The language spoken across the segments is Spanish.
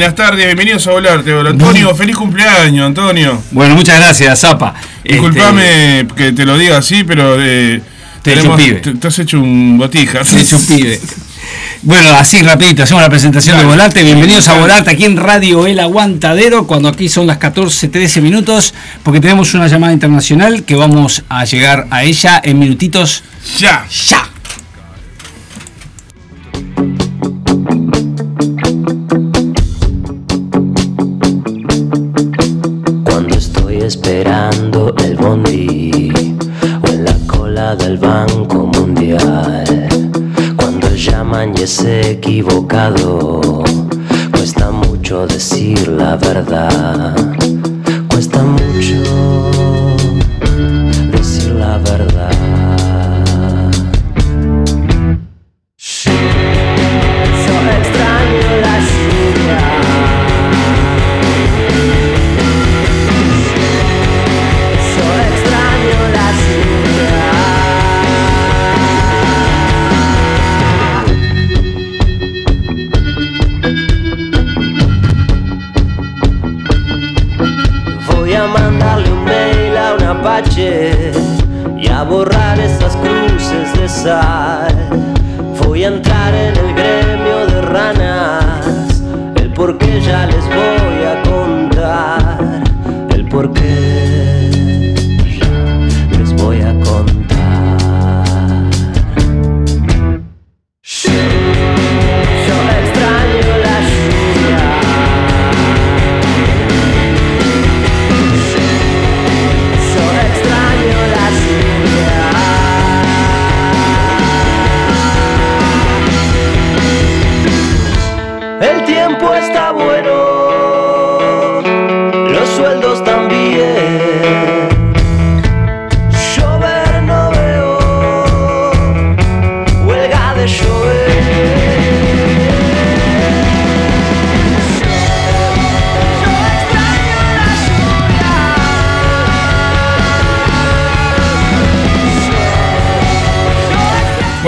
Buenas tardes, bienvenidos a Volarte. Antonio, feliz cumpleaños, Antonio. Bueno, muchas gracias, Zapa. Disculpame que te lo diga así, pero eh, Te he hecho un pibe. te, has hecho un botija. Te he hecho un pibe. Bueno, así rapidito, hacemos la presentación de Volarte. Bienvenidos a. Volarte aquí en Radio El Aguantadero, cuando aquí son las 14, 13 minutos, porque tenemos una llamada internacional que vamos a llegar a ella en minutitos Ya. ya. Equivocado, cuesta mucho decir la verdad. Cuesta mucho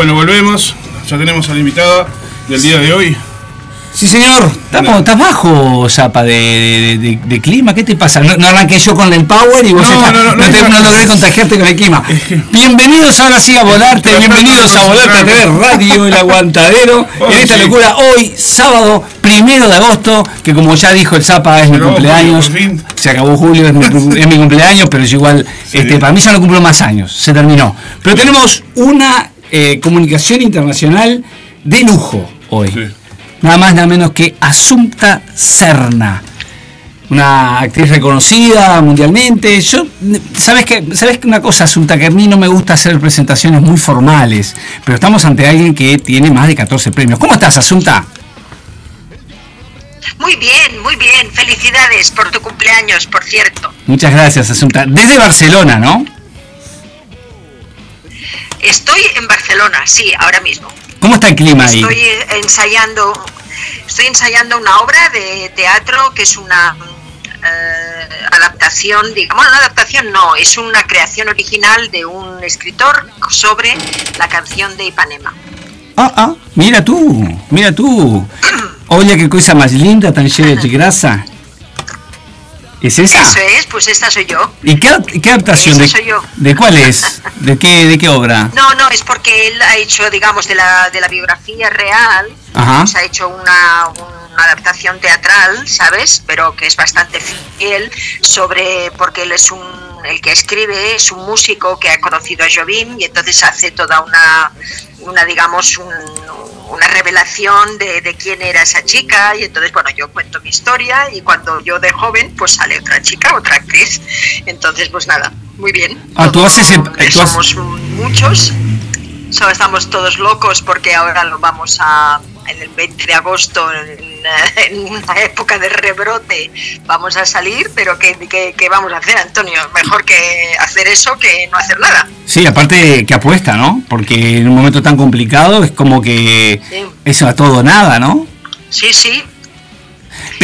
Bueno, volvemos. Ya tenemos a la invitada del día de hoy. Sí, señor. Estamos, estás bajo, Zapa, de, de- de- de clima. ¿Qué te pasa? No, no arranqué yo con el power y vos No, estás- no, no, no, te- no. no logré contagiarte con el clima. Bienvenidos ahora sí a Volarte, bienvenidos a Volarte a. TV Radio El Aguantadero. Oh, en esta sí. locura, hoy, sábado, primero de agosto, que como ya dijo el Zapa, es mi cumpleaños. julio. Se acabó julio, es mi, es mi cumpleaños, pero es igual, Sí. este, para mí ya no cumplo más años, se terminó. Pero tenemos una eh, comunicación internacional de lujo hoy Sí. nada más nada menos que Asunta Serna. Una actriz reconocida mundialmente. Yo, ¿sabes qué? ¿Sabes qué una cosa, Asunta? Que a mí no me gusta hacer presentaciones muy formales, pero estamos ante alguien que tiene más de 14 premios. ¿Cómo estás, Asunta? Muy bien, muy bien. Felicidades por tu cumpleaños, por cierto. Muchas gracias, Asunta. Desde Barcelona, ¿no? Estoy en Barcelona, sí, ahora mismo. ¿Cómo está el clima ahí? Estoy ensayando, estoy ensayando una obra de teatro que es una eh, adaptación, digamos, una adaptación no, es una creación original de un escritor sobre la canción de Ipanema. Ah, ah, mira tú, mira tú. Oye, qué cosa más linda, tan llena de grasa. ¿Es esa? Eso es, pues esta soy yo. ¿Y qué, qué adaptación? Esa De, soy yo. ¿De cuál es? ¿De qué, ¿De qué obra? No, no, es porque él ha hecho, digamos, de la, de la biografía real, Ajá. pues ha hecho una, una adaptación teatral, ¿sabes? Pero que es bastante fiel sobre, porque él es un, el que escribe, es un músico que ha conocido a Jobim y entonces hace toda una, una digamos, un- una revelación de, de quién era esa chica y entonces, bueno, yo cuento mi historia y cuando yo de joven, pues sale otra chica, otra actriz. Entonces, pues nada, muy bien. Ah, tú haces tú Somos muchos, So, estamos todos locos porque ahora lo vamos a en el 20 de agosto en, en una época de rebrote vamos a salir pero ¿qué, qué, qué vamos a hacer Antonio? mejor que hacer eso que no hacer nada Sí, aparte que apuesta, ¿no? Porque en un momento tan complicado es como que Sí. eso a todo nada, ¿no? sí, sí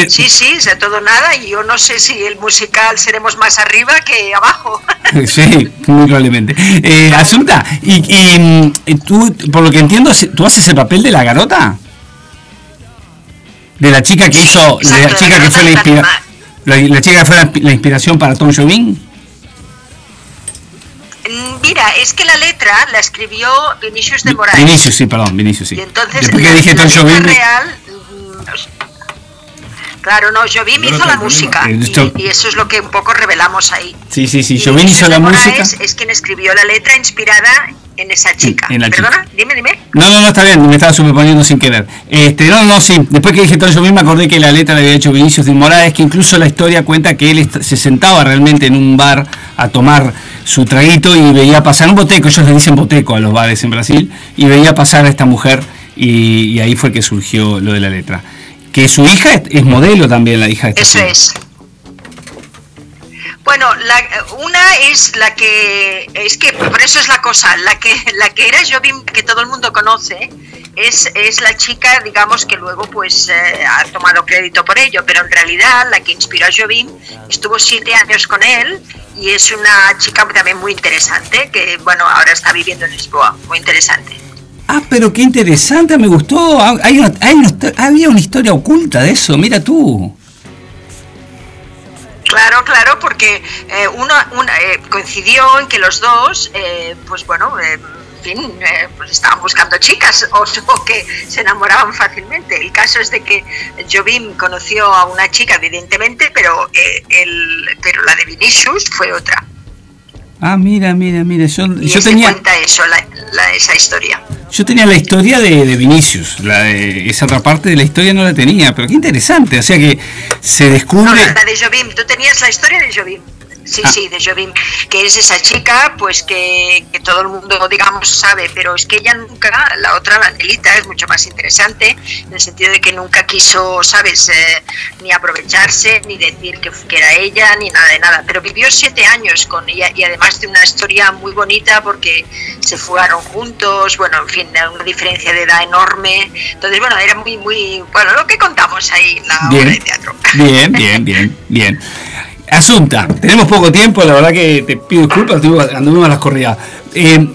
sí, sí, es de todo nada y yo no sé si el musical seremos más arriba que abajo Sí, muy probablemente. Eh, Asunta, y, y, mm, tú, por lo que entiendo, tú haces el papel de la garota. De la chica que hizo, de la Exacto, chica que fue la, Renata inspira- Palma. la, la chica que fue la, la inspiración para Tom Jobim. Mm, Mira, es que la letra la escribió Vinicius de Moraes. Vinicius, sí, perdón, Vinicius, sí. Y entonces Después que la- dije la Tom Jobim, real, mm, claro, no, Jobim No, hizo no, la música no. y, eso es lo que un poco revelamos ahí. sí, sí, sí, Y Jobim hizo la música. Es quien escribió la letra inspirada en esa chica. en la Perdona, dime, dime. No, no, no, está bien, me estaba superponiendo sin querer. Este, no, no, sí, después que dije Tom Jobim me acordé que la letra la había hecho Vinicius de Moraes, que incluso la historia cuenta que él se sentaba realmente en un bar a tomar su traguito y veía pasar un boteco, ellos le dicen boteco a los bares en Brasil, y veía pasar a esta mujer y, y ahí fue que surgió lo de la letra. Que su hija es, es modelo también, la hija de Eso es. Bueno, la- una es la que es que por eso es la cosa, la que la que era Jobim que todo el mundo conoce es, es la chica, digamos que luego pues eh, ha tomado crédito por ello, pero en realidad la que inspiró a Jobim estuvo siete años con él y es una chica también muy interesante que bueno ahora está viviendo en Lisboa, muy interesante. Ah, pero qué interesante, me gustó. Ah, Hay una- hay una había una historia oculta de eso, mira tú. Claro, claro, porque eh, uno, eh, coincidió en que los dos, eh, pues bueno, eh, en fin, eh, pues estaban buscando chicas o, o que se enamoraban fácilmente. El caso es de que Jobim conoció a una chica, evidentemente, pero, eh, el, pero la de Vinicius fue otra. Ah, mira, mira, mira. Yo, Y yo tenía, cuenta eso, la- la- esa historia. yo tenía la historia de, de Vinicius. La de- esa otra parte de la historia no la tenía, pero qué interesante. O sea que se No, descubre. la, la de Jobim, tú tenías la historia de Jobim. Sí, Ah. sí, de Jobim, que es esa chica, pues que, que todo el mundo, digamos, sabe, pero es que ella nunca, la otra, la Angelita, es mucho más interesante, en el sentido de que nunca quiso, ¿sabes?, Eh, ni aprovecharse, ni decir que, que era ella, ni nada de nada, pero vivió siete años con ella y además de una historia muy bonita porque se fugaron juntos, bueno, en fin, una diferencia de edad enorme, entonces, bueno, era muy, muy, bueno, lo que contamos ahí en la obra de teatro. bien, bien, bien, bien. Asunta, tenemos poco tiempo, la verdad que te pido disculpas, anduvimos a las corridas. Eh,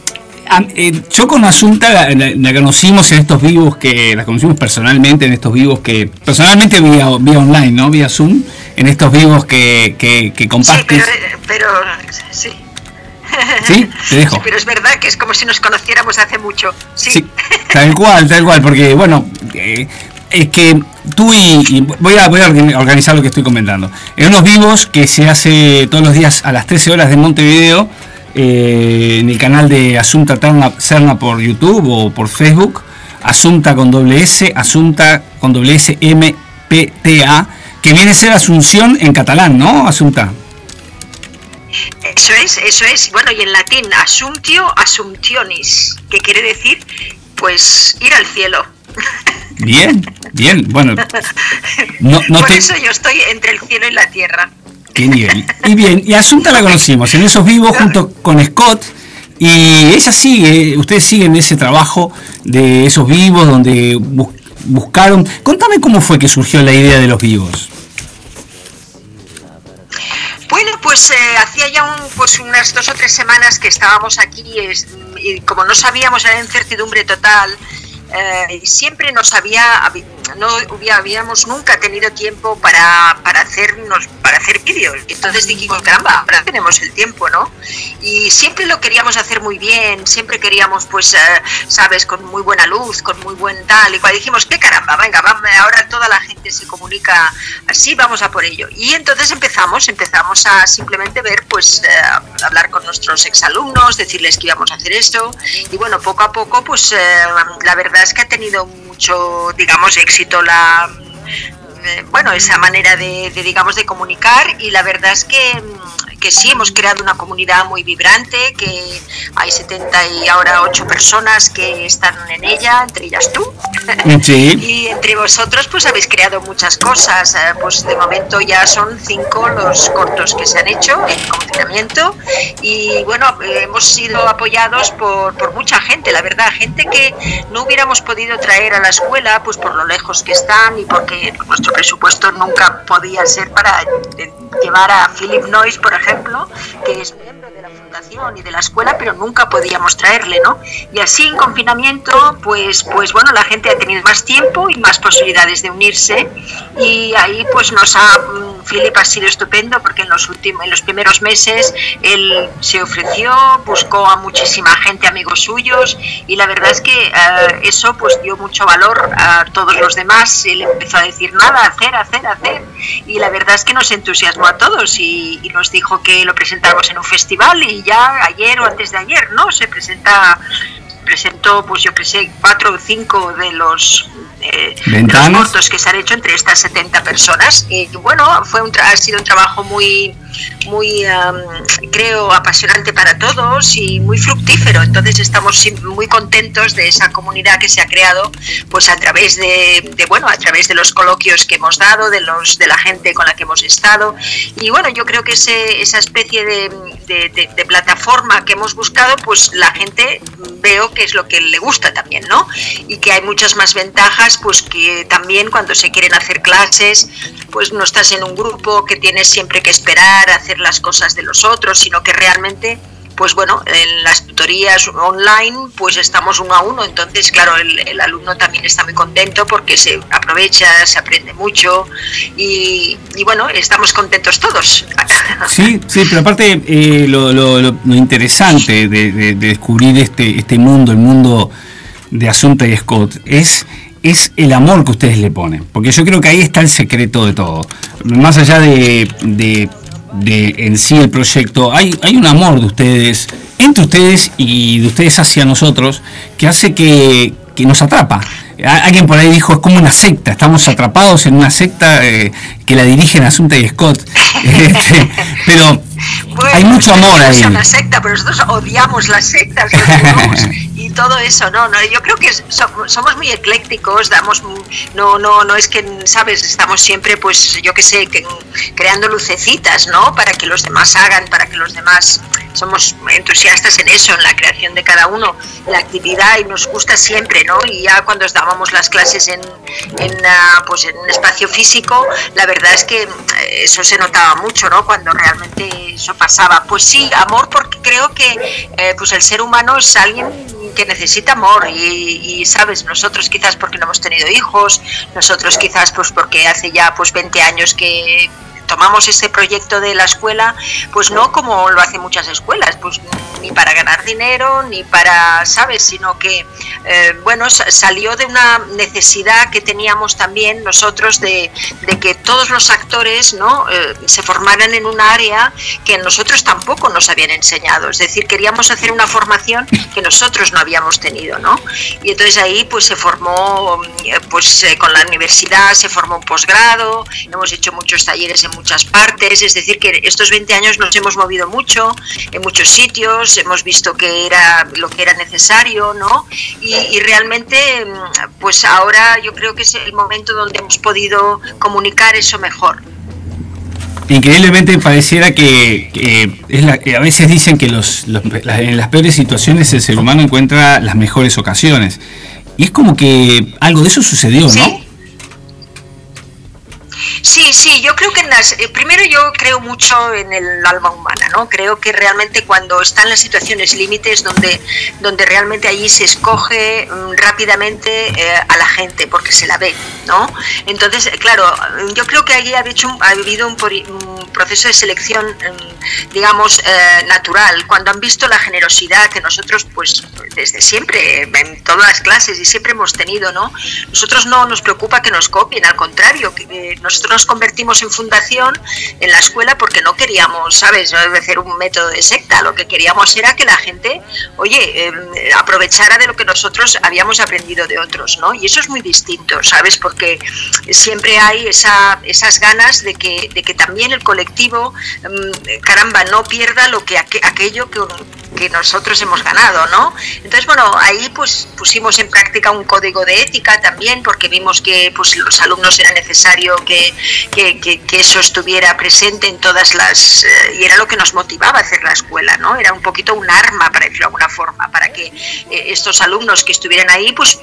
eh, yo con Asunta la, la- la conocimos en estos vivos que la conocimos personalmente en estos vivos que personalmente vía, vía online, ¿no? Vía Zoom, en estos vivos que, que, que Sí, compartes. pero, pero sí. Sí, te dejo. Sí, pero es verdad que es como si nos conociéramos hace mucho. Sí. Sí, tal cual, tal cual, porque bueno, eh, es que tú y, voy, a, organizar lo que estoy comentando. En unos vivos que se hace todos los días a las 13 horas de Montevideo, eh, en el canal de Asunta Serna por YouTube o por Facebook, Asunta con doble S, Asunta con doble S M P T A, que viene a ser Asunción en catalán, ¿no? Asunta. Eso es, eso es. Bueno, y en latín, assumptio, assumptionis, que quiere decir, pues, ir al cielo. Bien, bien, bueno. No, no Por te- eso yo estoy entre el cielo y la tierra. Qué nivel. Y bien, y Asunta la conocimos en esos vivos junto con Scott. Y ella sigue, ustedes siguen ese trabajo de esos vivos donde bu- buscaron. Contame cómo fue que surgió la idea de los vivos. Bueno, pues eh, hacía ya un, pues unas dos o tres semanas que estábamos aquí es- y como no sabíamos, era incertidumbre total. Eh, siempre nos había, no habíamos nunca tenido tiempo para, para hacernos, para hacer vídeos. Entonces dijimos, caramba, ahora tenemos el tiempo, ¿no? Y siempre lo queríamos hacer muy bien, siempre queríamos, pues, eh, sabes, con muy buena luz, con muy buen tal y cual. Dijimos, qué caramba, venga, vamos, ahora toda la gente se comunica así, vamos a por ello. Y entonces empezamos, empezamos a simplemente ver, pues, eh, hablar con nuestros exalumnos, decirles que íbamos a hacer esto. Y bueno, poco a poco, pues, eh, la verdad es que ha tenido mucho, digamos, éxito la eh, bueno, esa manera de, de, digamos, de comunicar y la verdad es que, mm, que sí, hemos creado una comunidad muy vibrante, que hay 70 y ahora 8 personas que están en ella, entre ellas tú. Sí. y entre vosotros pues habéis creado muchas cosas, eh, pues de momento ya son cinco los cortos que se han hecho en confinamiento y bueno, hemos sido apoyados por, por mucha gente, la verdad, gente que no hubiéramos podido traer a la escuela pues por lo lejos que están y porque nuestro presupuesto nunca podía ser para llevar a Philip Noyce, por ejemplo, ejemplo, que es miembro de la fundación y de la escuela, pero nunca podíamos traerle, ¿no? Y así en confinamiento, pues, pues bueno, la gente ha tenido más tiempo y más posibilidades de unirse. Y ahí pues nos ha, mm, Philip ha sido estupendo porque en los últimos, en los primeros meses él se ofreció, buscó a muchísima gente, amigos suyos y la verdad es que eh, eso pues dio mucho valor a todos los demás, él empezó a decir nada, hacer, hacer, hacer y la verdad es que nos entusiasmó a todos y, y nos dijo que lo presentamos en un festival y ya ayer o antes de ayer, ¿no? Se presenta presentó, pues yo que sé, cuatro o cinco de los, eh, los cortos que se han hecho entre estas 70 personas. Y bueno, fue un tra- ha sido un trabajo muy, muy am, creo, apasionante para todos y muy fructífero. Entonces estamos muy contentos de esa comunidad que se ha creado, pues a través de, de, bueno, a través de los coloquios que hemos dado, de los, de la gente con la que hemos estado. Y bueno, yo creo que ese, esa especie de- de plataforma que hemos buscado, pues la gente veo que es lo que le gusta también, ¿no? Y que hay muchas más ventajas, pues que también cuando se quieren hacer clases, pues no estás en un grupo que tienes siempre que esperar a hacer las cosas de los otros, sino que realmente pues bueno, en las tutorías online pues estamos uno a uno, entonces claro, el, alumno también está muy contento porque se aprovecha, se aprende mucho y, bueno, estamos contentos todos. Sí, sí, pero aparte eh, lo, interesante de, de- de descubrir este, este mundo, el mundo de Asunta y Scott, es, es el amor que ustedes le ponen. Porque yo creo que ahí está el secreto de todo. Más allá de, de- de en sí el proyecto, hay, hay un amor de ustedes, entre ustedes y de ustedes hacia nosotros, que hace que, que nos atrapa. A- Alguien por ahí dijo, es como una secta, estamos atrapados en una secta eh, que la dirigen Asunta y Scott. Este, pero hay mucho amor ahí. es una secta, pero nosotros odiamos las sectas y todo eso, no, no, yo creo que so- somos muy eclécticos, damos, no, no, no es que, sabes, estamos siempre, pues, yo qué sé, que, creando lucecitas, ¿no? Para que los demás hagan, para que los demás, somos entusiastas en eso, en la creación de cada uno, la actividad y nos gusta siempre, ¿no? Y ya cuando dábamos las clases en, en, ah, pues en un espacio físico, la verdad es que eh, eso se notaba mucho, ¿no? Cuando realmente eso pasaba. Pues sí, amor, porque creo que eh, pues el ser humano es alguien que necesita amor y, y, sabes nosotros quizás porque no hemos tenido hijos nosotros quizás pues porque hace ya pues 20 años que tomamos este proyecto de la escuela, pues no como lo hacen muchas escuelas, pues ni para ganar dinero, ni para, ¿sabes? Sino que, eh, bueno, salió de una necesidad que teníamos también nosotros de, de que todos los actores, ¿no? Eh, se formaran en un área que nosotros tampoco nos habían enseñado. Es decir, queríamos hacer una formación que nosotros no habíamos tenido, ¿no? Y entonces ahí pues se formó, pues eh, con la universidad se formó un posgrado, hemos hecho muchos talleres en muchas partes, es decir, que estos 20 años nos hemos movido mucho en muchos sitios, hemos visto que era lo que era necesario, ¿no? Y, y, realmente, pues ahora yo creo que es el momento donde hemos podido comunicar eso mejor. Increíblemente pareciera que, que, es la, que, a veces dicen que los, los, en las peores situaciones el ser humano encuentra las mejores ocasiones. Y es como que algo de eso sucedió, ¿no? Sí, las, eh, primero yo creo mucho en el alma humana, ¿no? Creo que realmente cuando están las situaciones límites donde, donde realmente allí se escoge um, rápidamente eh, a la gente porque se la ve, ¿no? Entonces, claro, yo creo que allí ha, hecho ha habido un, un, proceso de selección, um, digamos, eh, natural, cuando han visto la generosidad que nosotros, pues, desde siempre, en todas las clases y siempre hemos tenido, ¿no? Nosotros no nos preocupa que nos copien, al contrario, que eh, nosotros nos convertimos en fundación en la escuela porque no queríamos, ¿sabes?, hacer un método de secta. Lo que queríamos era que la gente, oye, eh, aprovechara de lo que nosotros habíamos aprendido de otros, ¿no? Y eso es muy distinto, ¿sabes? Porque siempre hay esa, esas ganas de que, de que también el colectivo, eh, caramba, no pierda lo que aqu aquello que, que nosotros hemos ganado, ¿no? Entonces, bueno, ahí pues pusimos en práctica un código de ética también porque vimos que pues los alumnos era necesario que, que, eso estuviera presente en todas las... Eh, y era lo que nos motivaba a hacer la escuela, ¿no? Era un poquito un arma, para decirlo de alguna forma, para que eh, estos alumnos que estuvieran ahí pues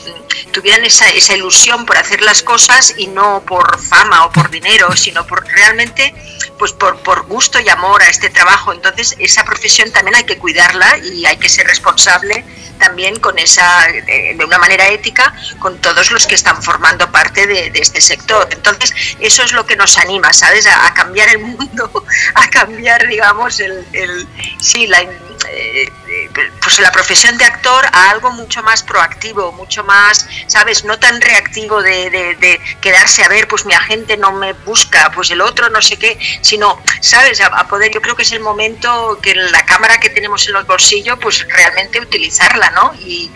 tuvieran esa, esa ilusión por hacer las cosas y no por fama o por dinero, sino por realmente pues por, por gusto y amor a este trabajo. Entonces, esa profesión también hay que cuidarla y hay que ser responsable también con esa, de, una manera ética, con todos los que están formando parte de, este sector. Entonces, eso es lo que nos anima, ¿sabes? A, cambiar el mundo, a cambiar, digamos, el, el sí, la eh, pues la profesión de actor a algo mucho más proactivo, mucho más, ¿sabes? No tan reactivo de, quedarse a ver, pues mi agente no me busca, pues el otro no sé qué, sino, ¿sabes? A, poder, yo creo que es el momento que la cámara que tenemos en los bolsillos, pues realmente utilizarla, ¿no? Y,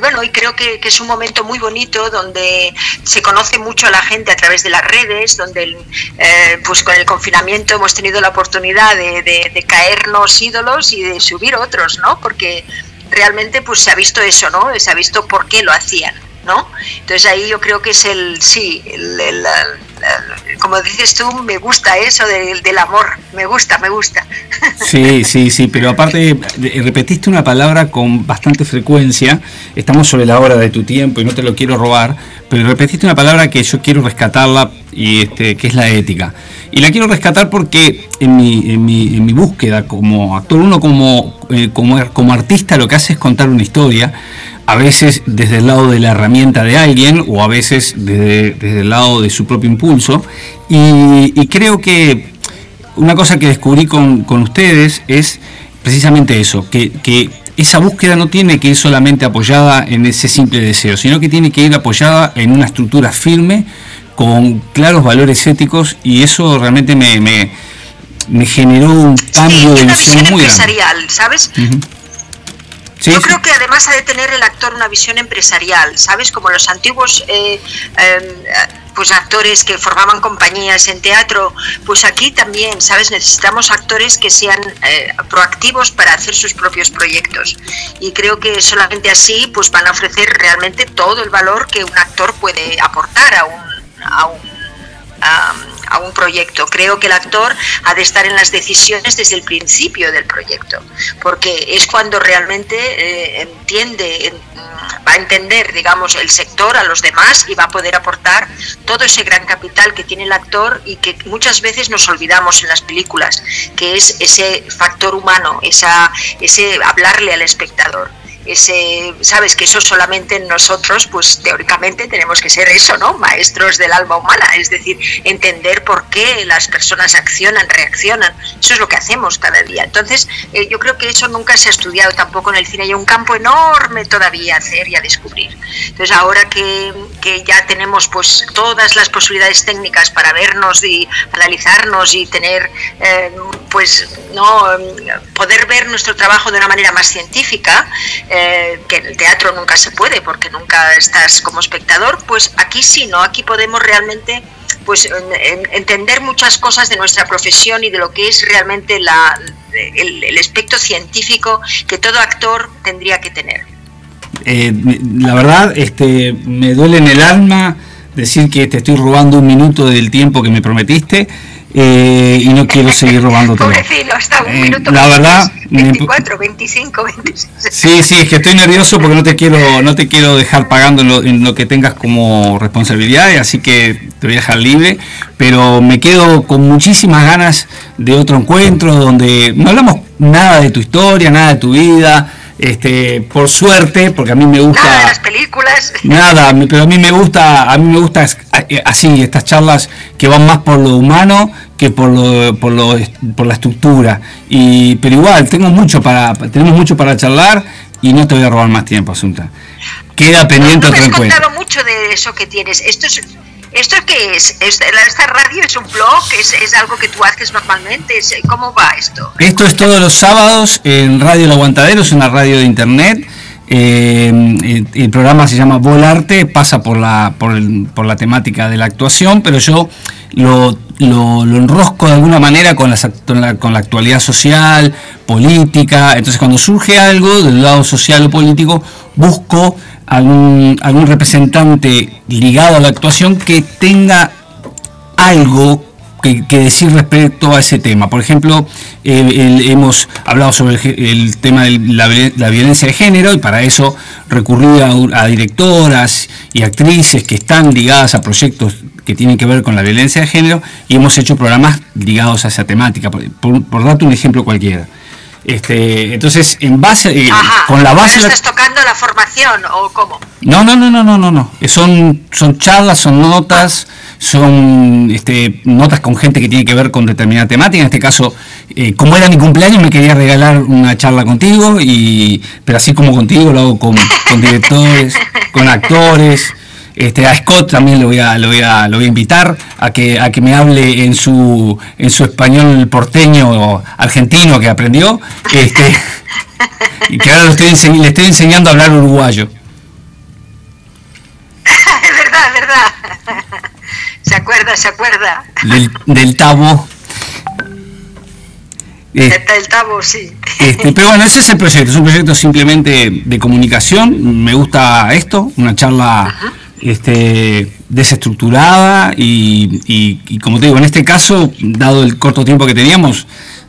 bueno, y creo que, es un momento muy bonito donde se conoce mucho a la gente a través de las redes, donde eh, pues con el confinamiento hemos tenido la oportunidad de caernos ídolos y de subir otros, ¿no? Porque realmente pues se ha visto eso, ¿no? Se ha visto por qué lo hacían, ¿no? Entonces ahí yo creo que es el, sí, como dices tú, me gusta eso del, del, amor, me gusta, me gusta. Sí, sí, sí, pero aparte repetiste una palabra con bastante frecuencia, estamos sobre la hora de tu tiempo y no te lo quiero robar, pero repetiste una palabra que yo quiero rescatarla y este, que es la ética. Y la quiero rescatar porque en mi, en mi, en mi búsqueda como actor, uno como, eh, como, como artista lo que hace es contar una historia, a veces desde el lado de la herramienta de alguien o a veces desde, desde el lado de su propio impulso. Y, creo que una cosa que descubrí con, con ustedes es precisamente eso, que, que, esa búsqueda no tiene que ir solamente apoyada en ese simple deseo, sino que tiene que ir apoyada en una estructura firme con claros valores éticos y eso realmente me, me, generó un cambio de visión, muy empresarial, ¿sabes? Yo creo que además ha de tener el actor una visión empresarial, ¿sabes? Como los antiguos eh, em, pues actores que formaban compañías en teatro, pues aquí también, ¿sabes? Necesitamos actores que sean eh, proactivos para hacer sus propios proyectos. Y creo que solamente así pues van a ofrecer realmente todo el valor que un actor puede aportar a un a un, a, un proyecto. Creo que el actor ha de estar en las decisiones desde el principio del proyecto, porque es cuando realmente eh, entiende, va a entender, digamos, el sector a los demás y va a poder aportar todo ese gran capital que tiene el actor y que muchas veces nos olvidamos en las películas, que es ese factor humano, esa, ese hablarle al espectador ese, sabes que eso solamente nosotros, pues teóricamente tenemos que ser eso, ¿no? Maestros del alma humana, es decir, entender por qué las personas accionan, reaccionan. Eso es lo que hacemos cada día. Entonces, eh, yo creo que eso nunca se ha estudiado tampoco en el cine. Hay un campo enorme todavía a hacer y a descubrir. Entonces, ahora que, que ya tenemos pues todas las posibilidades técnicas para vernos y analizarnos y tener, eh, pues, no poder ver nuestro trabajo de una manera más científica, eh, que en el teatro nunca se puede porque nunca estás como espectador, pues aquí sí, ¿no? Aquí podemos realmente pues entender muchas cosas de nuestra profesión y de lo que es realmente la, el, aspecto científico que todo actor tendría que tener. Eh, la verdad, este, me duele en el alma decir que te estoy robando un minuto del tiempo que me prometiste. Eh, y no quiero seguir robando todo. Eh, la verdad, 24, 25, 26. Sí, sí, es que estoy nervioso porque no te quiero, no te quiero dejar pagando en lo, que tengas como responsabilidad, así que te voy a dejar libre, pero me quedo con muchísimas ganas de otro encuentro donde no hablamos nada de tu historia, nada de tu vida, este, por suerte, porque a mí me gusta. Nada de las películas. Nada, pero a mí me gusta, a mí me gusta así, estas charlas que van más por lo humano que por lo, por, lo, por la estructura. Y, pero igual, tengo mucho para, tenemos mucho para charlar y no te voy a robar más tiempo, Asunta. Queda pendiente no, otro encuentro. has mucho de eso que tienes. Esto es ¿Esto qué es? ¿Esta radio es un blog? ¿Es, algo que tú haces normalmente? ¿Cómo va esto? Esto es todos los sábados en Radio El Aguantadero, es una radio de internet. Eh, el, programa se llama Volarte, pasa por la, por, la temática de la actuación, pero yo lo, lo, enrosco de alguna manera con, con la actualidad social, política. Entonces cuando surge algo del lado social o político, busco algún, algún representante ligado a la actuación que tenga algo que, decir respecto a ese tema. Por ejemplo, hemos hablado sobre el, tema de la, vi- la violencia de género y para eso recurrí a, a directoras y actrices que están ligadas a proyectos que tienen que ver con la violencia de género y hemos hecho programas ligados a esa temática, por, por- por darte un ejemplo cualquiera. Este, entonces, en base, eh, Ajá. con la base... ¿Pero estás tocando la formación o cómo? No, no, no, no, no, no, no. Son, son charlas, son notas, son este, notas con gente que tiene que ver con determinada temática. En este caso, eh, como era mi cumpleaños, me quería regalar una charla contigo, y, pero así como contigo lo hago con, con directores, con actores. Este, a Scott también lo voy a, lo voy a, lo voy a invitar a que, a que me hable en su, en su español porteño argentino que aprendió. Este, y que ahora lo estoy le estoy enseñando a hablar uruguayo. es verdad, es verdad. se acuerda, se acuerda. del, del Tabo. Eh, El, el tabo, sí. este, pero bueno, ese es el proyecto, es un proyecto simplemente de comunicación. Me gusta esto, una charla este, desestructurada y, y- y como te digo, en este caso, dado el corto tiempo que teníamos,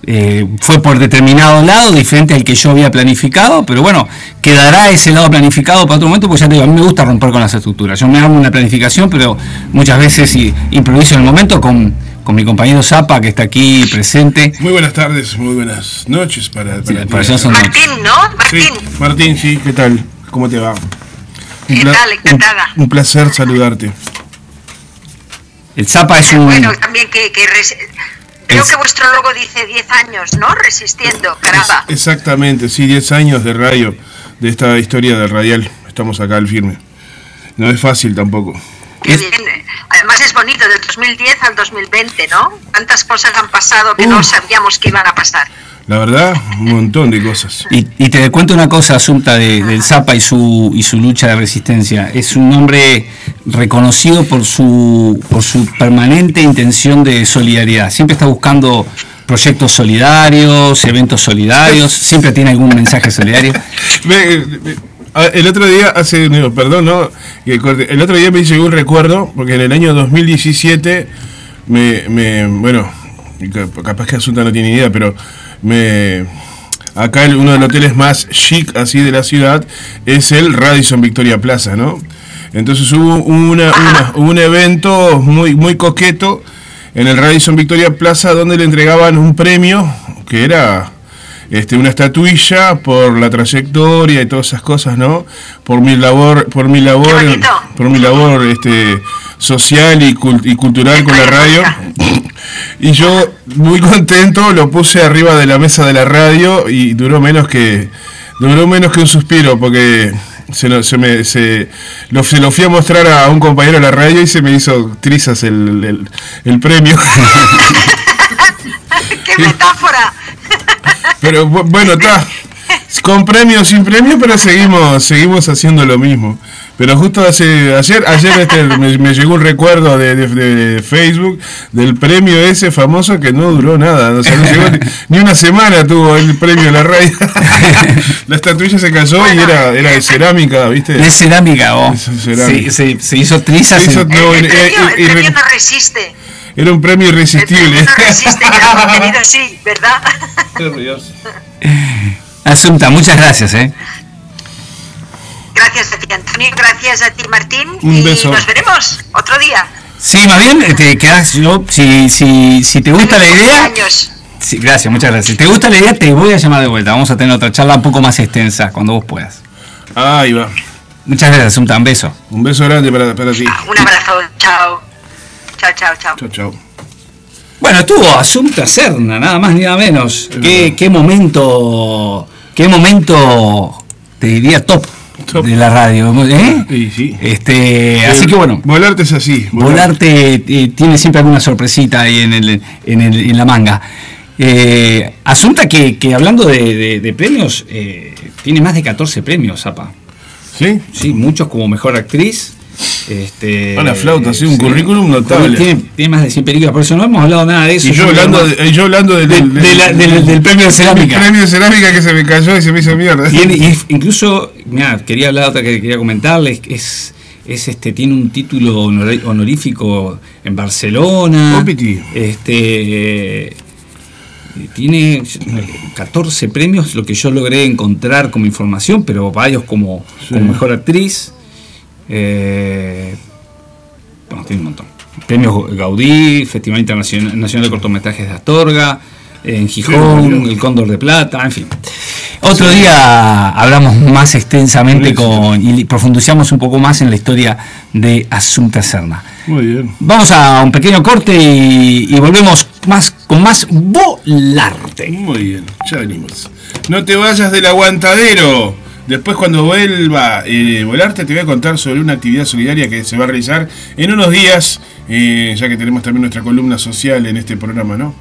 eh, fue por determinado lado, diferente al que yo había planificado, pero bueno, quedará ese lado planificado para otro momento, porque ya te digo, a mí me gusta romper con las estructuras. Yo me hago una planificación, pero muchas veces improviso en el momento con, con mi compañero Zapa, que está aquí presente. Muy buenas tardes, muy buenas noches para, Sí, para ti. para allá son noches. Martín, ¿no? Sí, Martín. Martín, sí, ¿qué tal? ¿Cómo te va? Un ¿Qué tal? Encantada. Un, un placer saludarte. El Zapa es un... Bueno, también que... que res- Creo Es- que vuestro logo dice 10 años, ¿no? Resistiendo, caramba. Es- exactamente, sí, 10 años de radio, de esta historia del radial. Estamos acá al firme. No es fácil tampoco. Qué es- bien. Además es bonito, del 2010 al 2020, ¿no? Tantas cosas han pasado que no Uf. sabíamos que iban a pasar. La verdad, un montón de cosas. Y, y te cuento una cosa, Asunta, de- del Zapa y su, y su lucha de resistencia. Es un hombre reconocido por su, por su permanente intención de solidaridad. Siempre está buscando proyectos solidarios, eventos solidarios, siempre tiene algún mensaje solidario. El otro día, hace, no, perdón, no, el otro día me llegó un recuerdo, porque en el año 2017, me, me bueno, ca- capaz que Asunta no tiene idea, pero me, acá uno de los hoteles más chic así de la ciudad es el Radisson Victoria Plaza, ¿no? Entonces hubo una, una- un evento muy, muy coqueto en el Radisson Victoria Plaza donde le entregaban un premio que era este, una estatuilla por la trayectoria y todas esas cosas, ¿no? Por mi labor, por mi labor, por mi labor este, social y, cul- y cultural con la radio. Y yo, muy contento, lo puse arriba de la mesa de la radio y duró menos que duró menos que un suspiro porque se, lo- se me se lo, se lo fui a mostrar a un compañero de la radio y se me hizo trizas el, el- el premio. ¡Qué metáfora! Pero bu- bueno, está. Con premio sin premio, pero seguimos, seguimos haciendo lo mismo. Pero justo hace, ayer, ayer este, me, me llegó un recuerdo de, de- de Facebook del premio ese famoso que no duró nada. O sea, no llegó ni, ni una semana tuvo el premio la radio. la estatuilla se cayó y era, era de cerámica, ¿viste? Es cerámica, ¿o? Es cerámica. Se, se- se hizo trizas. Se hizo- en- No, el, eh, premio, eh, el premio no resiste. Era un premio El irresistible. premio no resiste, era contenido sí, ¿verdad? Asunta, muchas gracias, ¿eh? Gracias a ti, Antonio. Gracias a ti, Martín. Un y beso. nos veremos otro día. Sí, más bien, eh, te quedas, yo, si, si, si te gusta la idea, sí, gracias, muchas gracias. Si te gusta la idea, te voy a llamar de vuelta. Vamos a tener otra charla un poco más extensa cuando vos puedas. Ahí va. Muchas gracias, Asunta, un beso. Un beso grande para, para ti. Un abrazo. Chao. Chao, chao, chao. Chao, chao. Bueno, estuvo Asunta Serna, nada más ni nada menos. Qué, qué momento, qué momento, te diría top, De la radio. ¿eh? Sí, sí. Este, así que bueno, Volarte es así. Volarte eh, tiene siempre alguna sorpresita ahí en, el, en, el- en la manga. Eh, Asunta que, que hablando de, de- de premios, eh, tiene más de 14 premios, Zapa. ¿Sí? Sí, muchos como mejor actriz. Este, la flauta, sí, un currículum notable. Tiene, tiene más de 100 películas, por eso no hemos hablado nada de eso. Y yo hablando, de, y yo hablando del, De- de la- del- del premio de cerámica. premio de cerámica que se me cayó y se me hizo mierda. Tiene- y es- incluso, mira, quería hablar otra que quería comentarles, es es este, tiene un título honor- honorífico en Barcelona. Opiti. Este tiene 14 premios, lo que yo logré encontrar como información, pero varios como, Sí. como mejor actriz. Eh, bueno, tiene un montón. Premios Gaudí, Festival Internacional Nacional de Cortometrajes de Astorga, en Gijón, el Cóndor de Plata, en fin. Otro día hablamos más extensamente con y profundizamos un poco más en la historia de Asunta Serna. Muy bien. Vamos a un pequeño corte y, y volvemos más con más volarte. Muy bien, ya venimos. No te vayas del aguantadero. Después cuando vuelva eh, Volarte te voy a contar sobre una actividad solidaria que se va a realizar en unos días, eh, ya que tenemos también nuestra columna social en este programa, ¿no?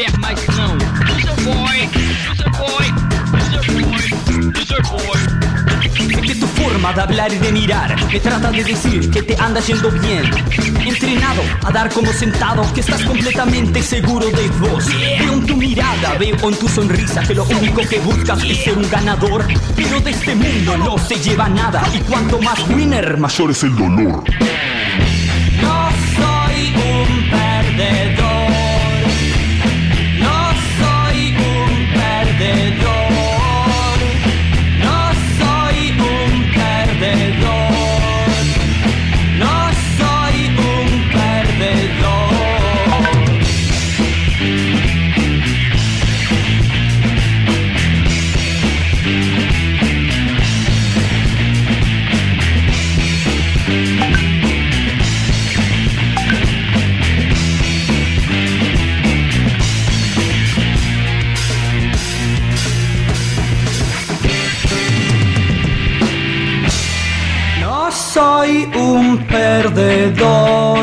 beber mais não. Loser boy, loser boy, loser boy, loser boy. Que tu forma de hablar y de mirar me trata de decir que te anda yendo bien. Entrenado a dar como sentado que estás completamente seguro de vos. Veo en tu mirada, veo en tu sonrisa que lo único que buscas es ser un ganador. Pero de este mundo no se lleva nada y cuanto más winner, mayor es el dolor. No soy un perdedor. alrededor.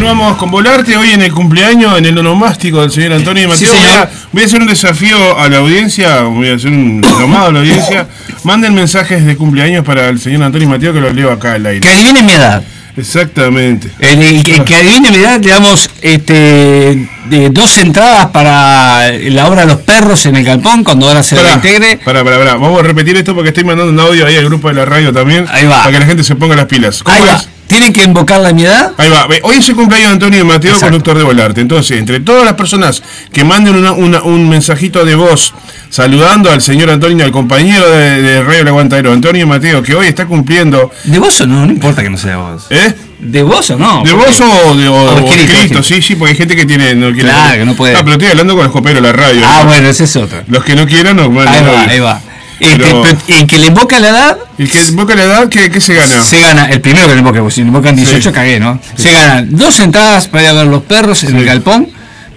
Continuamos con Volarte hoy en el cumpleaños, en el onomástico del señor Antonio y Sí, Mateo. voy, a, voy a hacer un desafío a la audiencia, voy a hacer un llamado a la audiencia. Manden mensajes de cumpleaños para el señor Antonio y Mateo que los leo acá al aire. Que adivine mi edad. Exactamente. El, el que, el que adivine mi edad, le damos este, de dos entradas para la obra Los Perros en el Galpón, cuando ahora se Pará, reintegre. pará, pará, pará. Vamos a repetir esto porque estoy mandando un audio ahí al grupo de la radio también. Ahí va. Para que la gente se ponga las pilas. ¿Cómo Ahí va. Tienen que invocar la mi edad. Ahí va. Hoy es el cumpleaños de Antonio y Mateo, Exacto. conductor de Volarte. Entonces, entre todas las personas que manden una- una- un mensajito de voz saludando al señor Antonio, al compañero de, de Radio El Aguantadero, Antonio Mateo, que hoy está cumpliendo. ¿De vos o no? No importa que no sea vos. ¿Eh? ¿De vos o no? ¿De vos o de o- o o escrito, escrito? escrito. Sí, sí, porque hay gente que tiene. No quiere Claro, que no puede. Ah, pero estoy hablando con los coperos la radio. Ah, ¿no? bueno, esa es otra. Los que no quieran, no. bueno, Ahí no, va, no. ahí va. Pero- el que le invoca la edad, El que invoca la edad, ¿qué, qué se gana? se gana, el primero que le invoca, porque si le invocan 18 Sí. cagué, ¿no? Se ganan dos entradas para ir a ver los perros en el galpón.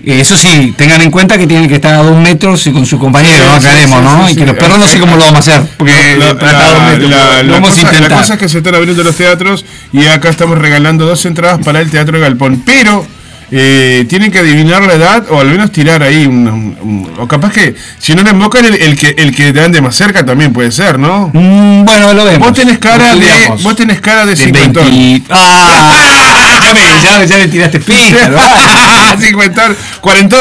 Eh, Eso sí, tengan en cuenta que tienen que estar a dos metros y con su compañero, Sí, ¿no? Aclaremos, sí, ¿no? y que los perros no sé cómo lo vamos a hacer, porque La, están a dos la- metros, la- lo la vamos a cosa, la intentar. cosa es que se están abriendo los teatros y acá estamos regalando dos entradas para el Teatro Galpón. Pero eh, tienen que adivinar la edad o al menos tirar ahí un, o capaz que si no le invocan el, el que el que te ande más cerca también puede ser, ¿no? Mm, bueno, lo vemos. Vos tenés cara de vos tenés cara de De cincuentón. 20 ¡Ah! ya, me, ya, ya me tiraste pícaro. cincuentón, cuarentón,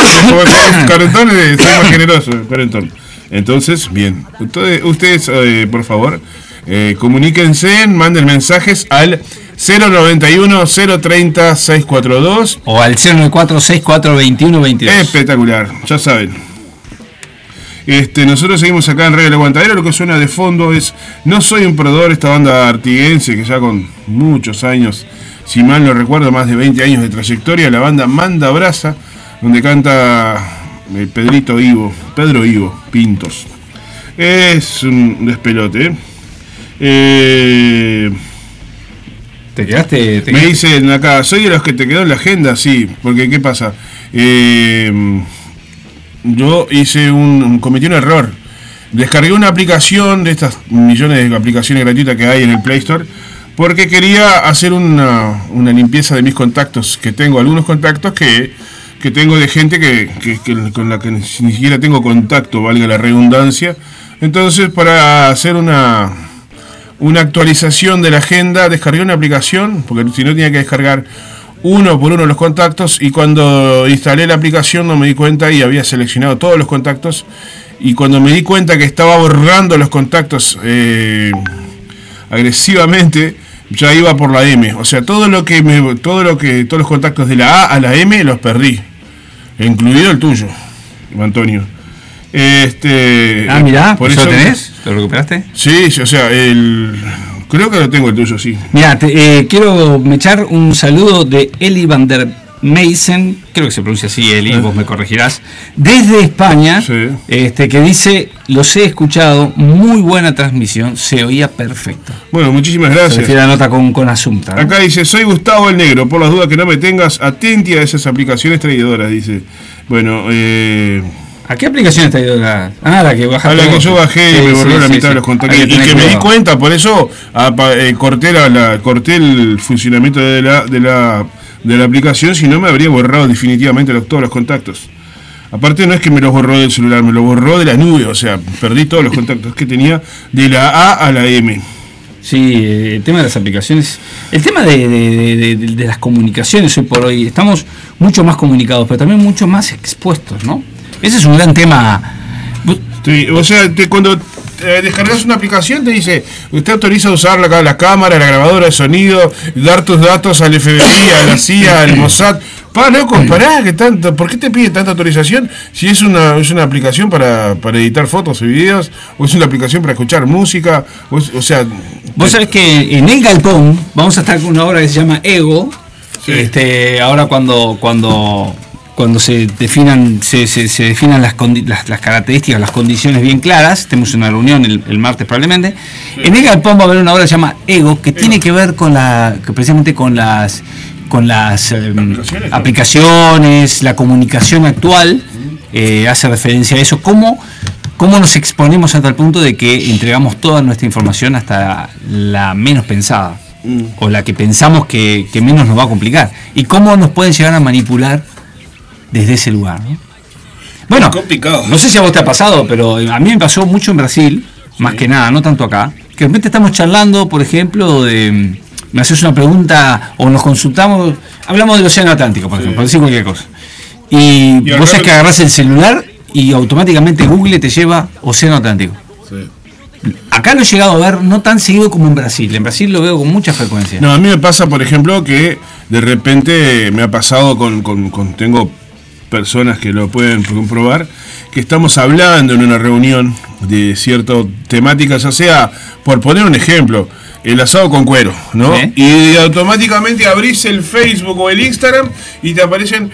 cuarentón soy más generoso, cuarentón. Entonces, bien, ustedes, ustedes eh, por favor, eh, comuníquense, manden mensajes al 091 030 642 O al 094 6421 22 Espectacular, ya saben. Este, nosotros seguimos acá en Radio El Aguantadero. Lo que suena de fondo es No Soy un Perdedor, esta banda artiguense que ya con muchos años, si mal no recuerdo, más de 20 años de trayectoria, la banda Manda Brasa, donde canta eh, Pedrito Ivo, Pedro Ivo Pintos. Es un despelote. ¿eh? Eh, ¿Te quedaste? te me quedaste? dicen acá, soy de los que te quedó en la agenda, sí, porque ¿qué pasa? Eh, yo hice un, cometí un error. Descargué una aplicación de estas millones de aplicaciones gratuitas que hay en el Play Store porque quería hacer una, una limpieza de mis contactos, que tengo algunos contactos que, que tengo de gente que, que- que con la que ni ni siquiera tengo contacto, valga la redundancia. Entonces, para hacer una, una actualización de la agenda, descargué una aplicación, porque si no tenía que descargar uno por uno los contactos, y cuando instalé la aplicación no me di cuenta y había seleccionado todos los contactos, y cuando me di cuenta que estaba borrando los contactos eh, agresivamente, ya iba por la M. O sea, todo lo que todo lo que, todos los contactos de la A a la M los perdí. Incluido el tuyo, Antonio. Este, Ah, mirá, por ¿eso lo tenés? ¿Lo recuperaste? Sí, o sea, el creo que lo tengo el tuyo, sí. Mira, eh, quiero me echar un saludo de Eli van der Meysen, creo que se pronuncia así, Eli, vos me corregirás, desde España, Sí. este, que dice, los he escuchado, muy buena transmisión, se oía perfecto. Bueno, muchísimas Se gracias. a la nota con, con Asunta. ¿no? Acá dice, soy Gustavo el Negro, por las dudas que no me tengas, atenti a esas aplicaciones traidoras, dice. Bueno, eh, ¿A qué aplicación está ido la? Ah, la que bajaste. a la que yo bajé y me borró sí, la sí, mitad de los contactos. Y que me di cuenta, por eso eh, corté, la, la- corté el funcionamiento de la, de la, de la aplicación, si no me habría borrado definitivamente los- todos los contactos. Aparte no es que me los borró del celular, me los borró de la nube, o sea, perdí todos los contactos que tenía de la A a la M. Sí, eh, el tema de las aplicaciones, el tema de, de- de- de- de las comunicaciones hoy por hoy, estamos mucho más comunicados, pero también mucho más expuestos, ¿no? Ese es un gran tema. Sí, o sea, te- cuando eh, descargas una aplicación te dice, usted autoriza usar la, la cámara, la grabadora de sonido, dar tus datos al FBI, a la CIA, al Mossad. Pa, loco, pará, que tanto, ¿por qué te pide tanta autorización si es una, es una aplicación para, para editar fotos y videos, o es una aplicación para escuchar música, o, es- o sea... Vos sabés que en el galpón vamos a estar con una obra que se llama Ego. Sí. Este, ahora cuando cuando cuando se definan se, se- se definan las, las, las características, las condiciones bien claras, tenemos una reunión el, el martes probablemente. En el galpón va a haber una obra que se llama Ego que tiene que ver con la que precisamente con las con las em, Aplicaciones, la comunicación actual eh, hace referencia a eso. ¿Cómo, ¿Cómo nos exponemos hasta el punto de que entregamos toda nuestra información hasta la menos pensada? O la que pensamos que, que menos nos va a complicar. ¿Y cómo nos pueden llegar a manipular desde ese lugar? ¿no? Bueno, complicado. no sé si a vos te ha pasado, pero a mí me pasó mucho en Brasil, más que nada, no tanto acá, que de repente estamos charlando, por ejemplo, de... Me haces una pregunta o nos consultamos, hablamos del Océano Atlántico, por ejemplo, decir cualquier cosa. Y, Y vos sabés que agarrás el celular y automáticamente Google te lleva Océano Atlántico. Acá lo he llegado a ver no tan seguido como en Brasil. En Brasil lo veo con mucha frecuencia. No, a mí me pasa, por ejemplo, que de repente me ha pasado con, con- con- tengo personas que lo pueden comprobar, que estamos hablando en una reunión de cierta temática, ya sea, por poner un ejemplo, el asado con cuero, ¿no? Y automáticamente abrís el Facebook o el Instagram y te aparecen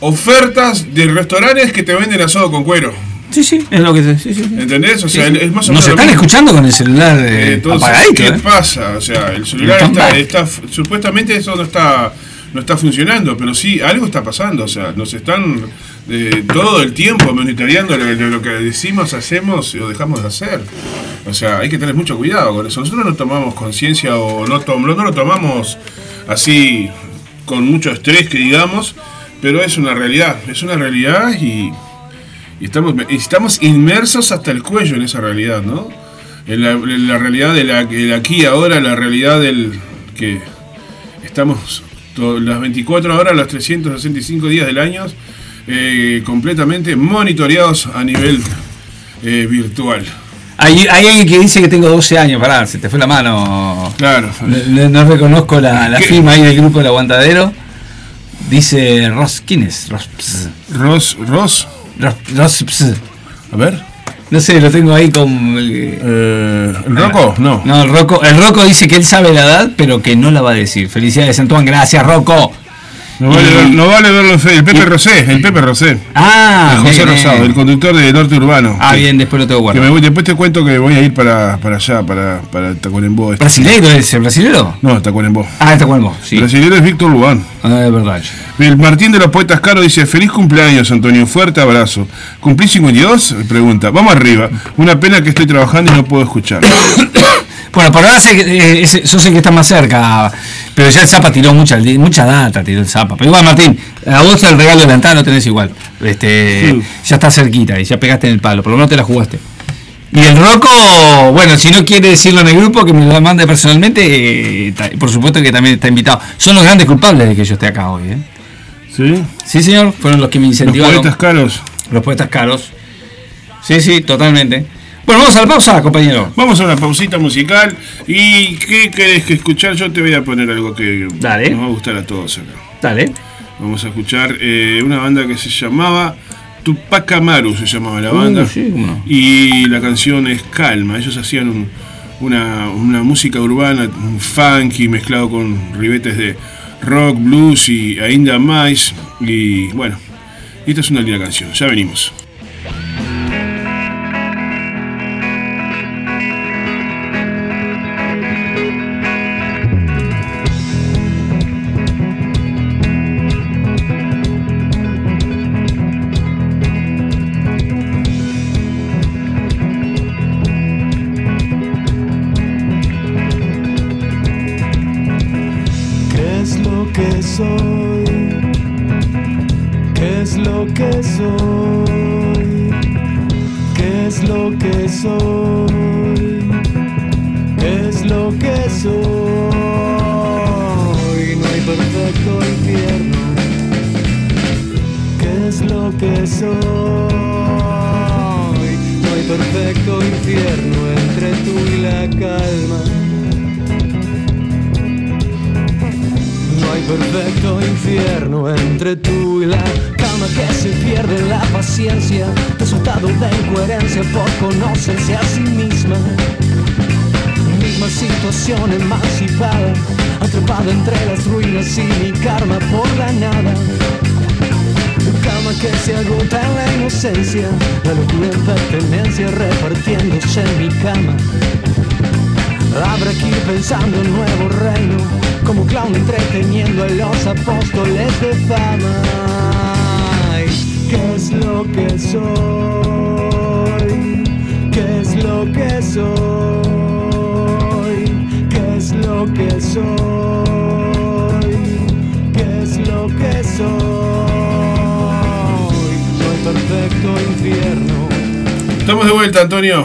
ofertas de restaurantes que te venden asado con cuero. Sí, sí, es lo que se- sí, sí. ¿Entendés? O sea, Sí, es más o Nos menos lo están escuchando con el celular eh, Entonces, apagadito. ¿qué ¿eh? pasa? O sea, el celular está, está, supuestamente eso no está no está funcionando, pero sí, algo está pasando, o sea, nos están eh, todo el tiempo monitoreando lo, que decimos, hacemos o dejamos de hacer. O sea, hay que tener mucho cuidado con eso. Nosotros no tomamos conciencia o no, tom- no lo tomamos así con mucho estrés, que digamos, pero es una realidad, es una realidad y, estamos, estamos inmersos hasta el cuello en esa realidad, ¿no? En la, en la realidad de del aquí y ahora, la realidad del que estamos las 24 horas, los 365 días del año, eh, completamente monitoreados a nivel eh, virtual. Hay, hay alguien que dice que tengo 12 años, pará, se te fue la mano. Claro. No, no- no reconozco la, firma ahí del grupo del aguantadero. Dice Ross, ¿quién es? Ross. Ross, Ross, Ross, Ross, a ver. No sé, lo tengo ahí con. eh, Eh, ¿El Rocco? No. No, el Rocco, el Rocco dice que él sabe la edad, pero que no la va a decir. Felicidades, Antoine, gracias, Rocco. No vale, Y- ver- no vale verlo en fe- El Pepe Rosé, el Pepe Rosé. Ah, El José bien. Rosado, el conductor de Norte Urbano. Ah, Que- bien, después lo tengo Que me guardado. voy, después te cuento que voy a ir para, para allá, para, para Tacuarembó. este. ¿Brasileiro es el brasilero? No, Tacuarembó. Ah, bueno, sí. Brasilero es Víctor Lubán. Ah, es verdad. El Martín de los Poetas Caros dice, feliz cumpleaños Antonio, fuerte abrazo. ¿Cumplí 52? Pregunta, vamos arriba. Una pena que estoy trabajando y no puedo escuchar. Bueno, por ahora sé que, eh, yo sé que está más cerca, pero ya el Zapa tiró mucha, mucha data, tiró el Zapa. Pero igual, Martín, a vos el regalo de la entrada lo tenés igual. Este, Sí. Ya está cerquita y ya pegaste en el palo, por lo menos te la jugaste. Y el Rocco, bueno, si no quiere decirlo en el grupo, que me lo mande personalmente, eh, por supuesto que también está invitado. Son los grandes culpables de que yo esté acá hoy. ¿eh? ¿Sí? Sí, señor, fueron los que me Los incentivaron. poetas caros. Los poetas caros. Sí, sí, totalmente. Bueno, vamos a la pausa, compañero. Vamos a una pausita musical. ¿Y qué querés que escuchar? Yo te voy a poner algo que Dale. nos va a gustar a todos acá. Dale. Vamos a escuchar eh, una banda que se llamaba Tupac Amaru, se llamaba la banda. Uh, sí, no. Y la canción es Calma. Ellos hacían un- una, una música urbana, un funky mezclado con ribetes de rock, blues y ainda más. Y bueno, esta es una linda canción. Ya venimos.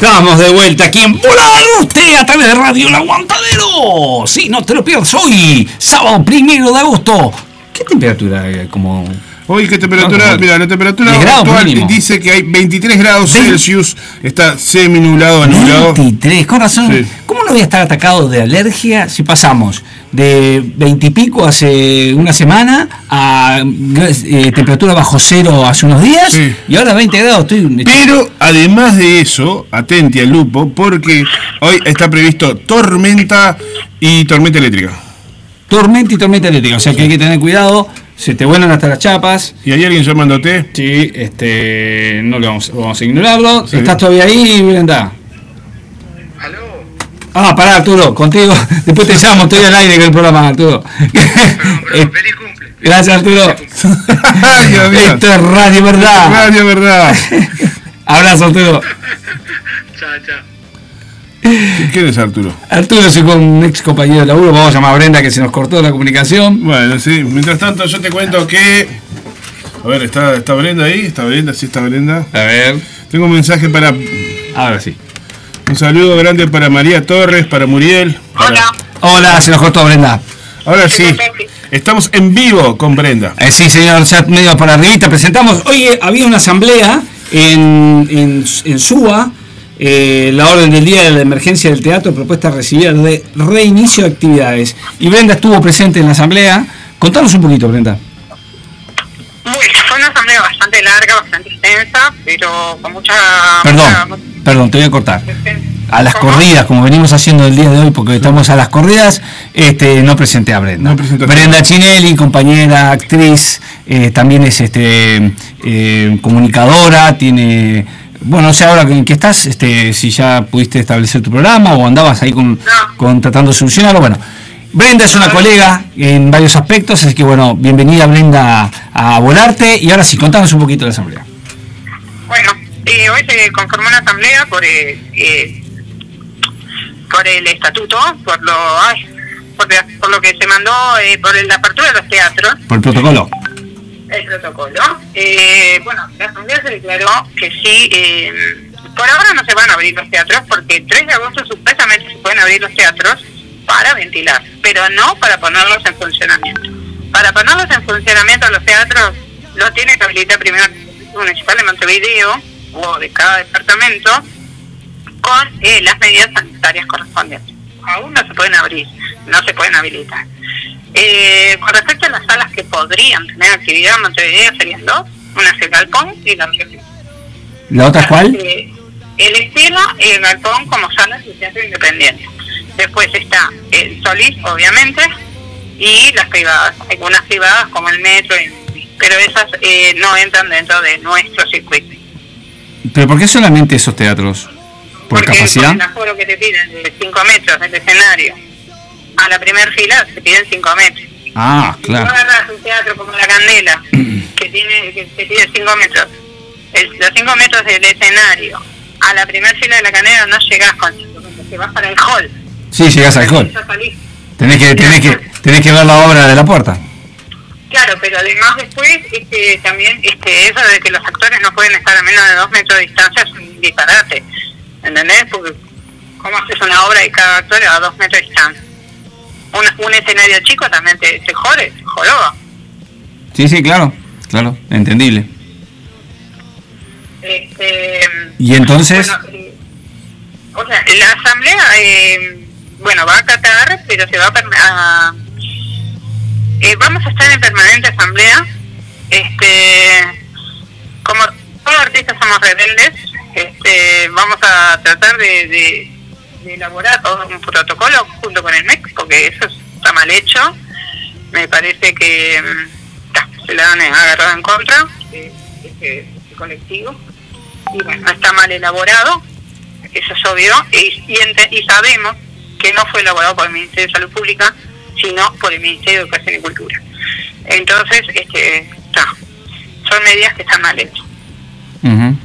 Estamos de vuelta aquí en Volar Usted a través de Radio El Aguantadero. Sí, no te lo pierdas hoy, sábado primero de agosto. ¿Qué temperatura hay? Como Hoy, ¿qué temperatura? No, Mira, la temperatura 10 grados actual mínimo. dice que hay 23 grados Celsius, está semi-nublado, anulado. 23, con razón. Sí. ¿Cómo no voy a estar atacado de alergia si pasamos de 20 y pico hace una semana a eh, temperatura bajo cero hace unos días Sí. y ahora 20 grados? Estoy Pero además de eso, atenti al lupo, porque hoy está previsto tormenta y tormenta eléctrica. tormenta y tormenta eléctrica, o sea que hay que tener cuidado. Se te vuelan hasta las chapas. ¿Y hay alguien llamándote? Sí, este, no lo vamos, vamos a ignorarlo. Sí. ¿Estás todavía ahí, Brenda? Ah, pará, Arturo, contigo. Después te llamo, estoy al aire con el programa, Arturo. Eh, Gracias, Arturo. Esto es radio, ¿verdad? Radio, verdad. Abrazo, Arturo. ¿Quién es Arturo? Arturo es un ex compañero de laburo, vamos a llamar a Brenda que se nos cortó la comunicación. Bueno, sí. Mientras tanto, yo te cuento que. A ver, ¿está, está Brenda ahí? ¿Está Brenda? Sí, está Brenda. A ver, Tengo un mensaje para. ahora sí. Un saludo grande para María Torres, para Muriel. para- Hola. Hola, se nos cortó Brenda. Ahora sí, estamos en vivo con Brenda. Eh, sí, señor, ya medio para arribita presentamos. Hoy eh, había una asamblea en, en, en SUA, eh, la orden del día de la emergencia del teatro, propuesta recibida de reinicio de actividades. Y Brenda estuvo presente en la asamblea. Contanos un poquito, Brenda. Muy, fue una asamblea bastante larga, bastante extensa, pero con mucha... Perdón, mucha- perdón, te voy a cortar. A las corridas, como venimos haciendo el día de hoy, porque estamos a las corridas, este, no presenté a Brenda. No. Brenda Chinelli, compañera, actriz, eh, también es este eh, comunicadora, tiene, bueno, no sé ahora en qué estás, este, si ya pudiste establecer tu programa o andabas ahí con, con tratando de solucionarlo, bueno. Brenda es una colega en varios aspectos, así que bueno, bienvenida Brenda a, a Volarte y ahora sí, contanos un poquito de la asamblea. Bueno, eh, hoy se conformó una asamblea por, eh, eh, por el estatuto, por lo, ay, por, lo que se mandó, eh, por la apertura de los teatros, Por el protocolo. el protocolo. Eh, bueno, la asamblea se declaró que sí, eh, por ahora no se van a abrir los teatros porque el 3 de agosto supuestamente se pueden abrir los teatros para ventilar, pero no para ponerlos en funcionamiento. Para ponerlos en funcionamiento los teatros lo tiene que habilitar primero el Municipal de Montevideo o de cada departamento con eh, las medidas sanitarias correspondientes. Aún no se pueden abrir, no se pueden habilitar. Eh, con respecto a las salas que podrían tener actividad en Montevideo serían dos, una es el galpón y la otra es ¿La otra cuál? eh, el estilo y el galpón como salas de teatro independiente. Después está el Solís, obviamente, y las privadas. Algunas privadas como el Metro, pero esas eh, no entran dentro de nuestro circuito. ¿Pero por qué solamente esos teatros? ¿Por Porque capacidad? el aforo que te piden de 5 metros del escenario a la primera fila se piden 5 metros. Ah, Si claro. tú agarras un teatro como La Candela, que tiene que te pide 5 metros, el- los 5 metros del escenario a la primera fila de La Candela no llegás con 5 metros, te vas para el hall. Sí, llegás al salís. Tenés que, tenés que, tenés que ver la obra de la puerta. Claro, pero además después este, también este, eso de que los actores no pueden estar a menos de 2 metros de distancia es un disparate. ¿Entendés? Porque ¿cómo haces una obra y cada actor a 2 metros de distancia? Un, un escenario chico también te, te jode, te joroba. Sí, sí, claro. Claro, entendible. Este, Y entonces, Bueno, eh, o sea, la asamblea, eh, bueno, va a acatar, pero se va a, a- eh, vamos a estar en permanente asamblea. Este, como todos artistas somos rebeldes, este, vamos a tratar de, de- elaborar todo un protocolo junto con el MEC, porque eso está mal hecho. Me parece que mm, se la han agarrado en contra este, este colectivo y bueno, está mal elaborado, eso es obvio, y, sabemos que no fue elaborado por el Ministerio de Salud Pública, sino por el Ministerio de Educación y Cultura. Entonces, este, son medidas que están mal hechas. ujú.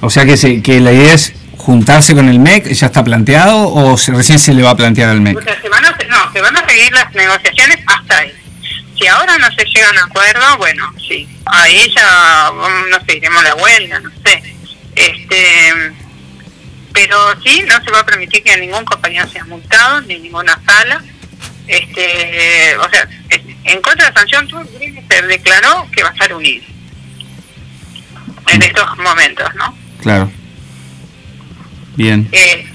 O sea que, se, que la idea es juntarse con el MEC, ¿ya está planteado o se- recién se le va a plantear al O MEC? sea, se van a, no, se van a seguir las negociaciones hasta ahí. Si ahora no se llega a un acuerdo, bueno, sí, ahí ya, mm, no sé, iremos la huelga, no sé. Este, pero sí, no se va a permitir que ningún compañero sea multado, ni ninguna sala. Este, o sea, en contra de la sanción, se declaró que va a estar unido en estos momentos, ¿no? Claro. Bien. eh,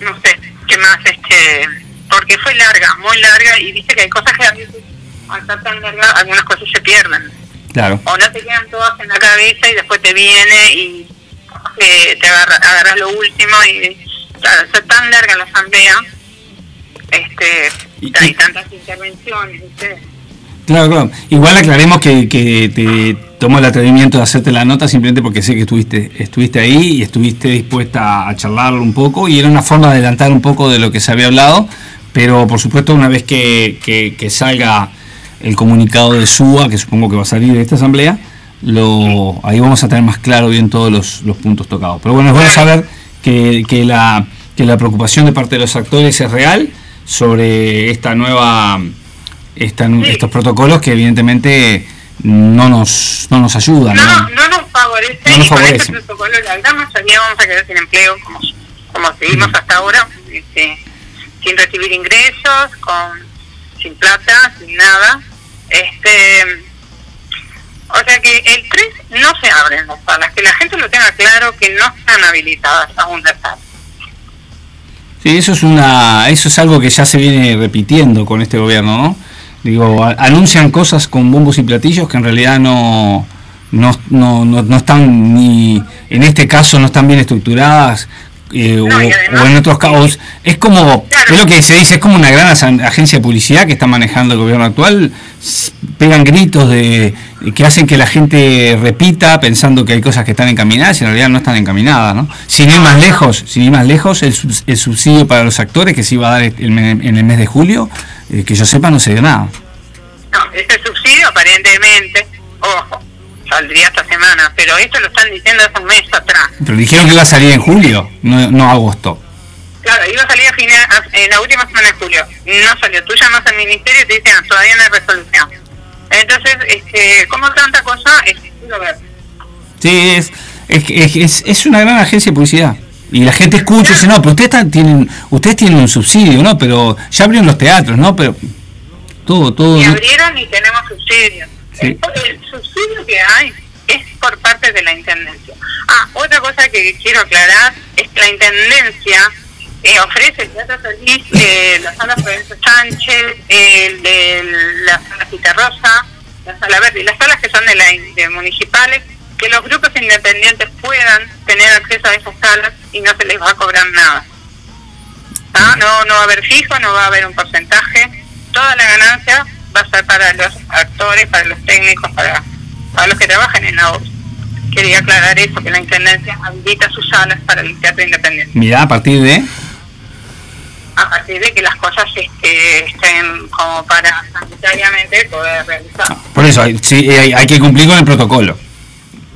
no sé qué más este porque fue larga muy larga y viste que hay cosas que a veces al estar tan larga algunas cosas se pierden Claro. o no te quedan todas en la cabeza y después te viene y eh, te agarra, agarras lo último y claro, fue tan larga la asamblea este Y- hay tantas intervenciones ¿viste? Claro, claro. Igual aclaremos que, que te tomo el atrevimiento de hacerte la nota simplemente porque sé que estuviste, estuviste ahí y estuviste dispuesta a charlarlo un poco y era una forma de adelantar un poco de lo que se había hablado, pero por supuesto una vez que, que- que salga el comunicado de SUA, que supongo que va a salir de esta asamblea, lo, ahí vamos a tener más claro bien todos los, los puntos tocados. Pero bueno, es bueno saber que, que la, que la preocupación de parte de los actores es real sobre esta nueva esta- estos protocolos que evidentemente no nos, no nos ayudan. no, ¿no? no nos favorece No nos y con favorece. este protocolo la gran mayoría vamos a quedar sin empleo como, como seguimos hasta ahora este, sin recibir ingresos con sin plata sin nada este o sea que el 3 no se abren las salas que la gente lo tenga claro que no están habilitadas aún las salas Sí, eso es una, eso es algo que ya se viene repitiendo con este gobierno, ¿no? Digo, anuncian cosas con bombos y platillos que en realidad no, no, no, no están ni, en este caso no están bien estructuradas. Eh, o, No, en otros casos es como Claro. es lo que se dice es como una gran agencia de publicidad que está manejando el gobierno actual pegan gritos de que hacen que la gente repita pensando que hay cosas que están encaminadas y en realidad no están encaminadas ¿no? sin ir más lejos sin ir más lejos el, subs- el subsidio para los actores que se iba a dar el en el mes de julio eh, que yo sepa no se dio nada no este subsidio aparentemente ojo saldría esta semana pero esto lo están diciendo hace un mes atrás pero dijeron que iba a salir en julio no, no agosto Claro, iba a salir a final, a- en la última semana de julio. No salió. Tú llamas al ministerio y te dicen, "Ah, todavía no hay resolución. Entonces, este, como tanta cosa, es duro ver. Sí, es, es, es, es- una gran agencia de publicidad. Y la gente escucha y dice, no, pero ustedes están- tienen, ustedes tienen un subsidio, ¿no? Pero ya abrieron los teatros, ¿no? Pero todo, todo. Y abrieron y tenemos subsidios. El, subsidio que hay es por parte de la Intendencia. Ah, otra cosa que quiero aclarar es que la Intendencia eh, ofrece el Teatro Solís, eh, la Sala Provencio Sánchez, el de la Sala Cita Rosa, la Sala Verde las salas que son de, la, de municipales, que los grupos independientes puedan tener acceso a esas salas y no se les va a cobrar nada. ¿Ah? No, no va a haber fijo, no va a haber un porcentaje, toda la ganancia va a ser para los actores, para los técnicos, para, para los que trabajan en la obra. Quería aclarar eso, que la Intendencia habilita sus salas para el teatro independiente Mira, a partir de... a partir de que las cosas este, estén como para sanitariamente poder realizar. Por eso, hay- sí, hay, hay que cumplir con el protocolo.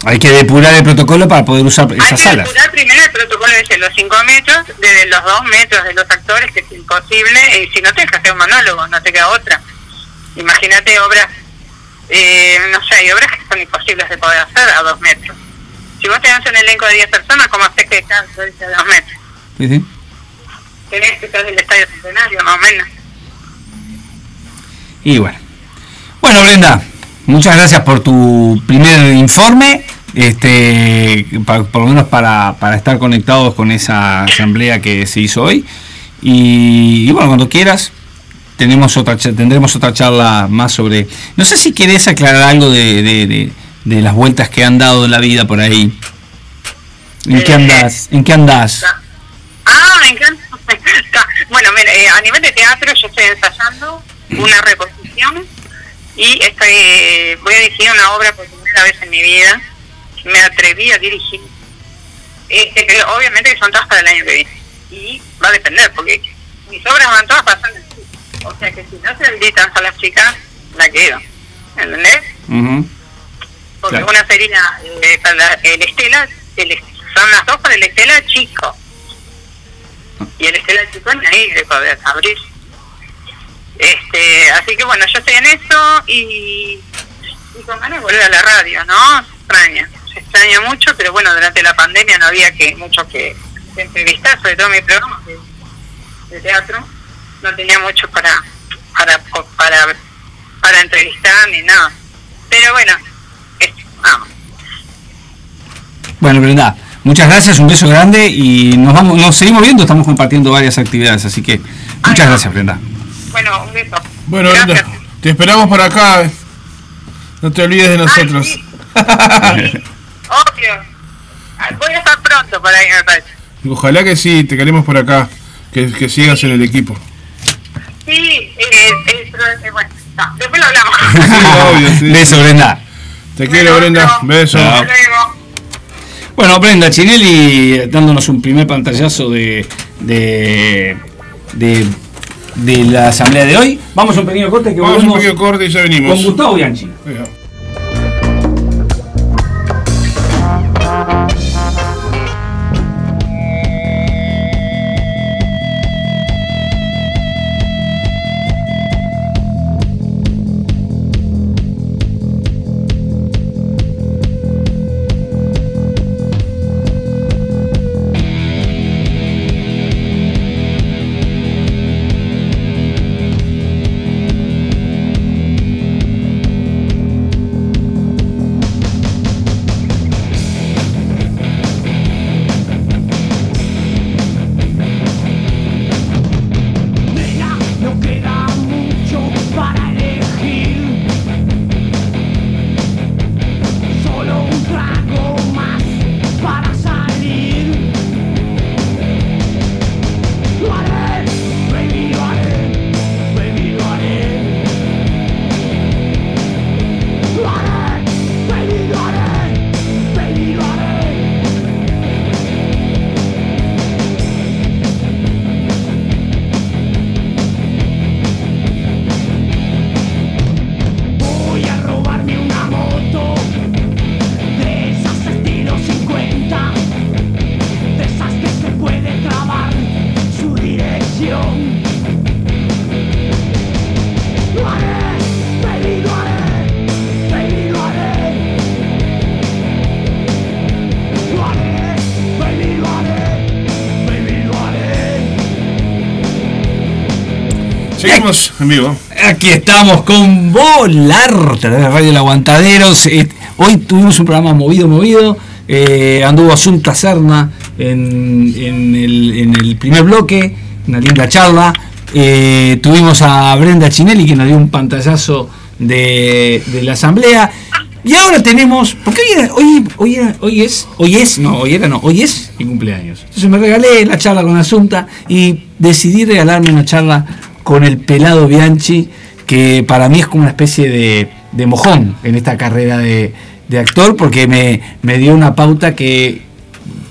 Hay que depurar el protocolo para poder usar Hay esas que salas. depurar primero el protocolo de los 5 metros, desde los 2 metros de los actores, que es imposible, y si no tienes que hacer un monólogo, no te queda otra. Imagínate obras, eh, no sé, hay obras que son imposibles de poder hacer a 2 metros. Si vos tenés un elenco de 10 personas, ¿cómo haces que cada a 2 metros? Sí, sí. Tenés que estar del estadio centenario, más o menos. Y bueno. Bueno, Brenda, muchas gracias por tu primer informe. Este, pa- por lo menos para, para estar conectados con esa asamblea que se hizo hoy. Y, y bueno, cuando quieras, tenemos otra, tendremos otra charla más sobre. No sé si querés aclarar algo de, de- de- de las vueltas que han dado en la vida por ahí. ¿En qué Eh, andás? ¿En qué andás? Ah, me encanta. Bueno, mira, eh, a nivel de teatro yo estoy ensayando una reposición y estoy, eh, voy a dirigir una obra por primera vez en mi vida. Me atreví a dirigir. Este, que obviamente que son todas para el año que viene. Y va a depender, porque mis obras van todas pasando. O sea que si no se habilitan a las chicas, la quedo. ¿Entendés? Ujú. Porque Claro. una sería eh, para el Estela, el, son las dos para el Estela chico. Y el Estela chico ni ahí de poder abrir. Este, así que bueno, yo estoy en eso y, y con ganas de volver a la radio, ¿no? Se extraña, se extraña mucho, pero bueno, durante la pandemia no había que mucho que, que entrevistar, sobre todo mi programa de, de teatro, no tenía mucho para, para, para, para entrevistar ni nada. Pero bueno, esto, vamos. Bueno, Brenda, muchas gracias, un beso grande y nos vamos, nos seguimos viendo, estamos compartiendo varias actividades, así que muchas gracias, Brenda. Bueno, un beso. Bueno, Gracias. Brenda, te esperamos por acá. No te olvides de nosotros. sí. Obvio. Ah, Voy a estar pronto por ahí, me parece. Ojalá que sí, te queremos por acá. Que, que sigas en el equipo. Sí, eh, eh, pero, eh, bueno, no, después lo hablamos. Sí, obvio, sí. Beso, Brenda. Te quiero, Brenda. Beso. Hasta luego. Bueno, Brenda Chinelli eh, dándonos un primer pantallazo de, de, de, de la asamblea de hoy. Vamos a un pequeño corte que Vamos a un pequeño corte y ya venimos. con Gustavo Bianchi. Venga. Seguimos en vivo. Aquí estamos con Volar, de Radio El Aguantadero. Se- Hoy tuvimos un programa movido, movido. Eh, anduvo Asunta Serna en, el, primer bloque, una linda charla. Eh, tuvimos a Brenda Chinelli que nos dio un pantallazo de, la asamblea. Y ahora tenemos, porque hoy, hoy era- hoy es, hoy es, no, hoy era no, hoy es mi cumpleaños. Entonces me regalé la charla con Asunta y decidí regalarme una charla con el pelado Bianchi, que para mí es como una especie de, de mojón en esta carrera de, de actor, porque me, me dio una pauta que,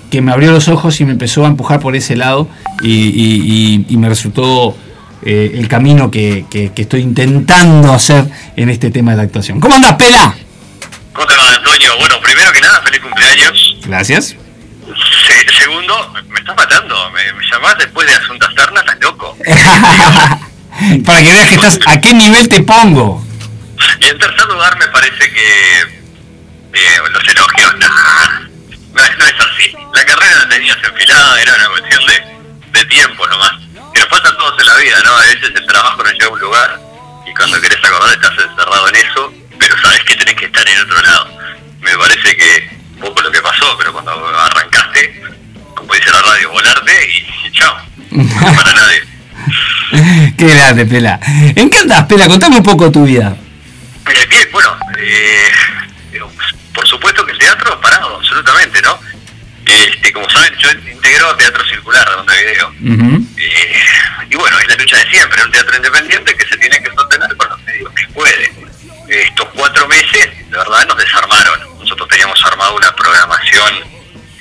que me abrió los ojos y me empezó a empujar por ese lado y, y- y- y me resultó eh, el camino que, que- que estoy intentando hacer en este tema de la actuación. ¿Cómo andas, Pela? ¿Cómo te va, Antonio? Bueno, primero que nada, feliz cumpleaños. Gracias. Se- segundo, me, me estás matando. Me, me llamás después de Asuntas Ternas, estás loco. Para que veas que estás, a qué nivel te pongo. Y en tercer lugar, me parece que eh, los elogios, nah, no, es- no es así. La carrera la tenías enfilada, era una cuestión de, de tiempo nomás. Que nos pasa a todos en la vida, ¿no? A veces el trabajo nos lleva a un lugar y cuando querés acordar estás encerrado en eso, pero sabes que tenés que estar en otro lado. Me parece que un poco lo que pasó, pero cuando como dice la radio, volarte y, y chao. No para nadie. Qué grande, Pela. ¿En qué andás, Pela? Contame un poco tu vida. Eh, bien, bueno, eh, digo, por supuesto que el teatro ha parado, absolutamente, ¿no? Este, como saben, yo integro Teatro Circular de Montevideo. Ujú. Eh, y bueno, es la lucha de siempre, un teatro independiente que se tiene que sostener con los medios que puede. Estos cuatro meses, de verdad, nos desarmaron. Nosotros teníamos armado una programación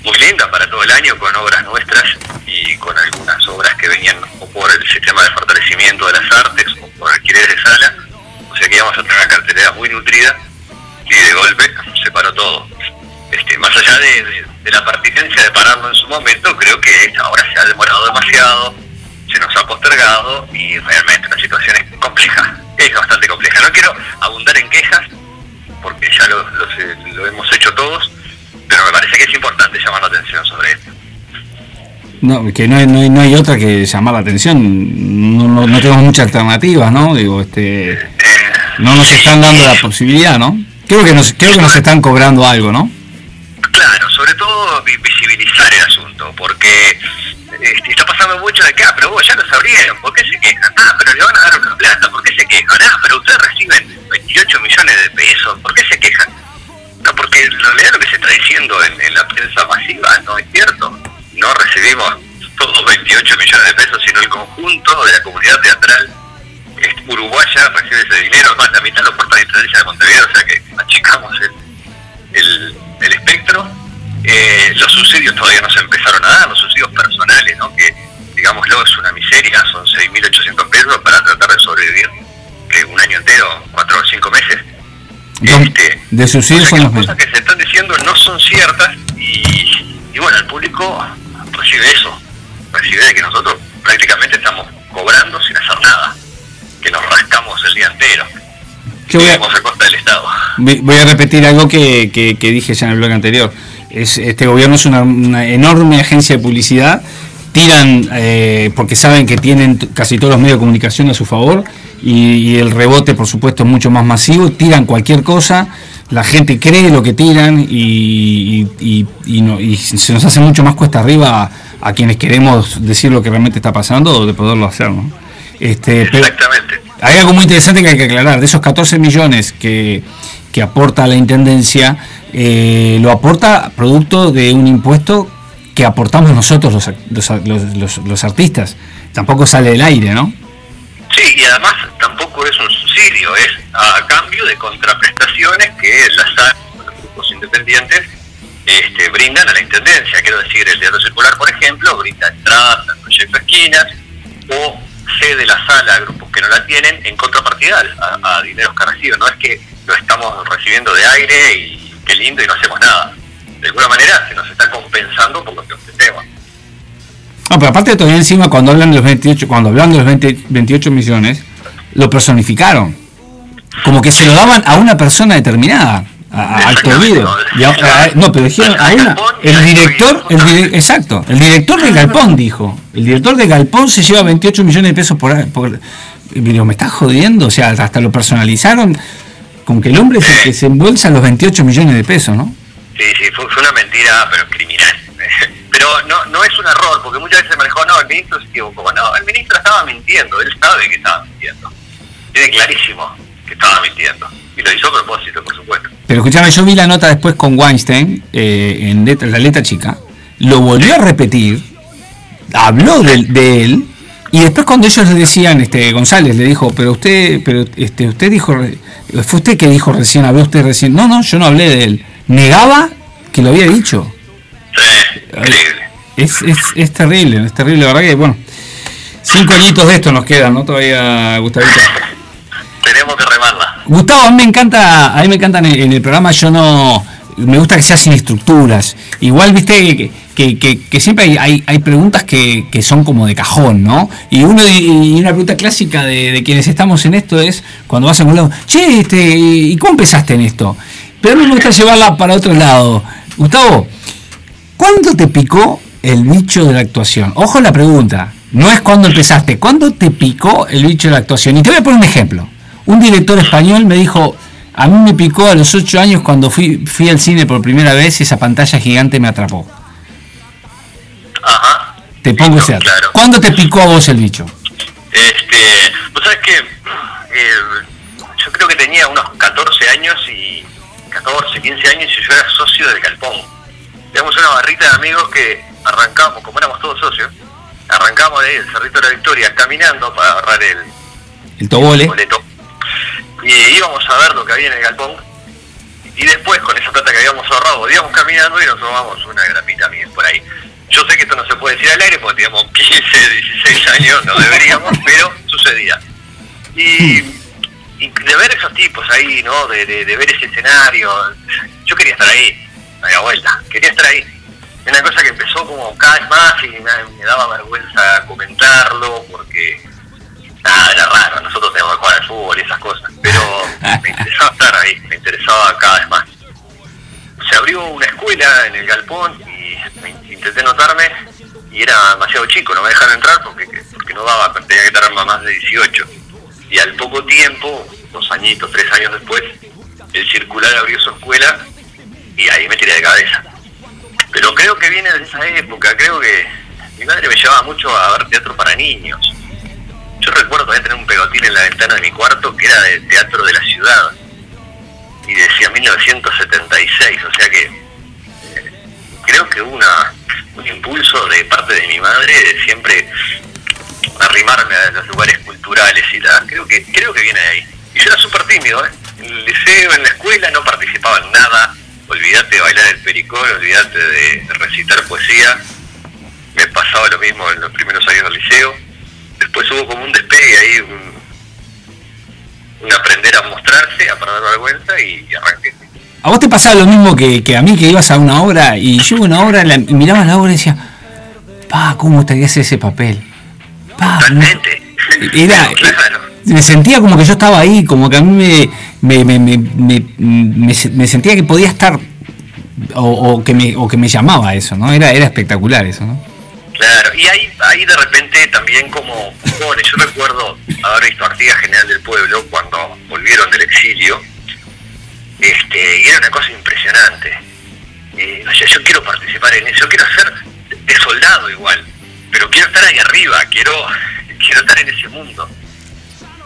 muy linda para todo el año con obras nuestras y con algunas obras que venían o por el sistema de fortalecimiento de las artes o por alquiler de sala. O sea que íbamos a tener una cartelera muy nutrida y de golpe se paró todo. Este, más allá de, de- la pertinencia de pararlo en su momento, creo que ahora se ha demorado demasiado, se nos ha postergado y realmente la situación es compleja, es bastante compleja. No quiero abundar en quejas, porque ya lo, lo lo hemos hecho todos, pero me parece que es importante llamar la atención sobre esto. No, que no hay, no, hay, no hay otra que llamar la atención. No, no, no tenemos muchas alternativas, ¿no? Digo, este, Eh, no nos están dando la posibilidad, ¿no? Creo que nos, creo que nos están cobrando algo, ¿no? Claro, sobre todo vi- visibilizar el asunto, porque este, está pasando mucho de que, ah, pero vos ya lo abrieron, ¿por qué se quejan? Ah, pero le van a dar una plata, ¿por qué se quejan? Ah, pero ustedes reciben 28 millones de pesos, ¿por qué se quejan? Porque en realidad lo que se está diciendo en, la prensa masiva no es cierto. No recibimos todos 28 millones de pesos, sino el conjunto de la comunidad teatral uruguaya recibe ese dinero, además la mitad lo porta la Intendencia de Montevideo, o sea que achicamos el, el, el espectro. Eh, los subsidios todavía no se empezaron a dar, los subsidios personales, ¿no? que digámoslo es una miseria, son 6.800 pesos para tratar de sobrevivir que un año entero, cuatro o cinco meses. Este, De son que los las cosas que se están diciendo no son ciertas y, y bueno, el público recibe eso, recibe de que nosotros prácticamente estamos cobrando sin hacer nada, que nos rascamos el día entero, Yo voy a- a costa del Estado. Voy voy a repetir algo que, que- que dije ya en el blog anterior. Es, este gobierno es una, una enorme agencia de publicidad. Tiran, eh, porque saben que tienen casi todos los medios de comunicación a su favor, y, y el rebote, por supuesto, es mucho más masivo. Tiran cualquier cosa, la gente cree lo que tiran, y, y- y- y no- y se nos hace mucho más cuesta arriba a, a quienes queremos decir lo que realmente está pasando de poderlo hacer. ¿no? Este, Exactamente. hay algo muy interesante que hay que aclarar. De esos 14 millones que, que aporta la Intendencia, eh, lo aporta producto de un impuesto que aportamos nosotros los, los, los- los- artistas. Tampoco sale del aire, ¿no? Sí, y además tampoco es un subsidio, es a cambio de contraprestaciones que las grupos independientes, este, brindan a la Intendencia. Quiero decir, el Teatro Circular, por ejemplo, brinda entradas al proyecto Esquinas o cede la sala a grupos que no la tienen en contrapartida a, a dineros que reciben. No es que lo estamos recibiendo de aire y qué lindo y no hacemos nada. De alguna manera se nos está compensando por lo que ofrecemos. No, pero aparte todavía encima cuando hablan de los 28, cuando hablan de los 20 28 millones, lo personificaron. Como que se lo daban a una persona determinada, a, a Acto Exactamente, Video. no, pero dijeron a una, el director, el exacto, el director de Galpón dijo, el director de Galpón se lleva 28 millones de pesos por, por digo, me estás jodiendo, o sea, hasta lo personalizaron. Como que el hombre es el que se embolsa los 28 millones de pesos, ¿no? Sí, sí, fue, fue una mentira, pero criminal. Pero no, no es un error, porque muchas veces me dijo, no, el ministro se equivocó. No, el ministro estaba mintiendo, él sabe que estaba mintiendo. Tiene clarísimo que estaba mintiendo. Y lo hizo a propósito, por supuesto. Pero escuchame, yo vi la nota después con Weinstein, eh, en letra- la letra chica, lo volvió a repetir, habló de, de él, y después cuando ellos le decían, este González le dijo, pero usted, pero este, usted dijo, fue usted que dijo recién, habló usted recién, no, no, yo no hablé de él, negaba que lo había dicho. Es, es, es terrible, es terrible, la verdad que, bueno, cinco añitos de esto nos quedan, ¿no? Todavía, Gustavito. Tenemos que remarla. Gustavo, a mí me encanta, a mí me encanta en el, en el programa, yo no, me gusta que sea sin estructuras. Igual, viste, que, que, que- que siempre hay, hay, hay preguntas que, que son como de cajón, ¿no? Y uno y una pregunta clásica de, de quienes estamos en esto es, cuando vas a un lado, che, este, ¿y cómo empezaste en esto? Pero a mí me gusta llevarla para otro lado. Gustavo, ¿cuándo te picó el bicho de la actuación? Ojo la pregunta, no es cuándo empezaste, ¿cuándo te picó el bicho de la actuación? Y te voy a poner un ejemplo. Un director español me dijo, a mí me picó a los ocho años cuando fui, fui al cine por primera vez y esa pantalla gigante me atrapó. Ajá. Te pongo ese dato. Claro. ¿Cuándo te picó a vos el bicho? Este, vos sabés que eh, yo creo que tenía unos 14 años y 14, 15 años y yo era socio del Galpón. Teníamos una barrita de amigos que arrancamos, como éramos todos socios, arrancamos de ahí, el Cerrito de la Victoria, caminando para agarrar el El tobole. boleto. Y íbamos a ver lo que había en el Galpón. Y después, con esa plata que habíamos ahorrado, íbamos caminando y nos tomamos una grapita miel por ahí. Yo sé que esto no se puede decir al aire porque teníamos 15, 16 años, no deberíamos, pero sucedía. Y, de ver esos tipos ahí, ¿no? De, de- ver ese escenario, yo quería estar ahí, no había vuelta, quería estar ahí. Una cosa que empezó como cada vez más y me, daba vergüenza comentarlo porque nada, era raro, nosotros teníamos que jugar al fútbol y esas cosas, pero me interesaba estar ahí, me interesaba cada vez más. Se abrió una escuela en el galpón y me intenté notarme y era demasiado chico, no me dejaron entrar porque, porque no daba, tenía que estar más de 18. Y al poco tiempo, dos añitos, tres años después, el circular abrió su escuela y ahí me tiré de cabeza. Pero creo que viene de esa época, creo que mi madre me llevaba mucho a ver teatro para niños. Yo recuerdo todavía tener un pegotín en la ventana de mi cuarto que era de Teatro de la Ciudad. Y decía 1976, o sea que eh, creo que una, un impulso de parte de mi madre de siempre arrimarme a los lugares culturales y la, creo que creo que viene de ahí. Y yo era súper tímido, ¿eh? En el liceo, en la escuela, no participaba en nada. Olvídate de bailar el pericón, olvídate de recitar poesía. Me pasaba lo mismo en los primeros años del liceo. Después hubo como un despegue ahí, un, aprender a mostrarse, a perder vergüenza y, y arranqué. ¿A vos te pasaba lo mismo que, que a mí que ibas a una obra y yo una obra la, y miraba la obra y decía, pa, ¿cómo gustaría hacer ese papel? Pa, ¿cómo- Totalmente. Era, claro. me sentía como que yo estaba ahí, como que a mí me, me, me, me, me- me se- me sentía que podía estar o, o que me, o que me llamaba eso, ¿no? Era, era espectacular eso, ¿no? Claro, y ahí, ahí de repente también como jóvenes, yo recuerdo haber visto Artigas General del Pueblo cuando volvieron del exilio, este, y era una cosa impresionante. Y, o sea, yo quiero participar en eso, yo quiero ser de soldado igual, pero quiero estar ahí arriba, quiero, quiero estar en ese mundo.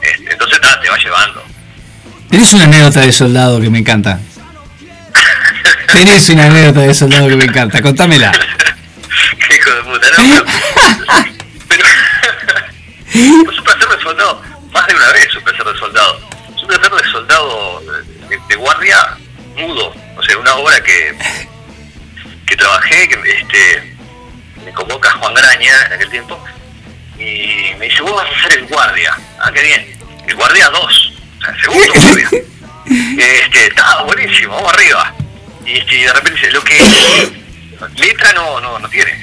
Este, entonces nada, te va llevando. Tenés una anécdota de soldado que me encanta. Tenés una anécdota de soldado que me encanta, contámela. Qué hijo de puta, no, pero, pero yo supe hacer de soldado, más de una vez supe hacer de soldado. Supe hacer de soldado de, de guardia mudo, o sea, una obra que, que trabajé, que este, me convoca Juan Graña en aquel tiempo, y me dice, vos vas a ser el guardia. Ah, qué bien. El guardia 2, o sea, el segundo guardia. Este, estaba buenísimo, vamos arriba. Y, este, de repente dice, lo que letra no, no, no tiene.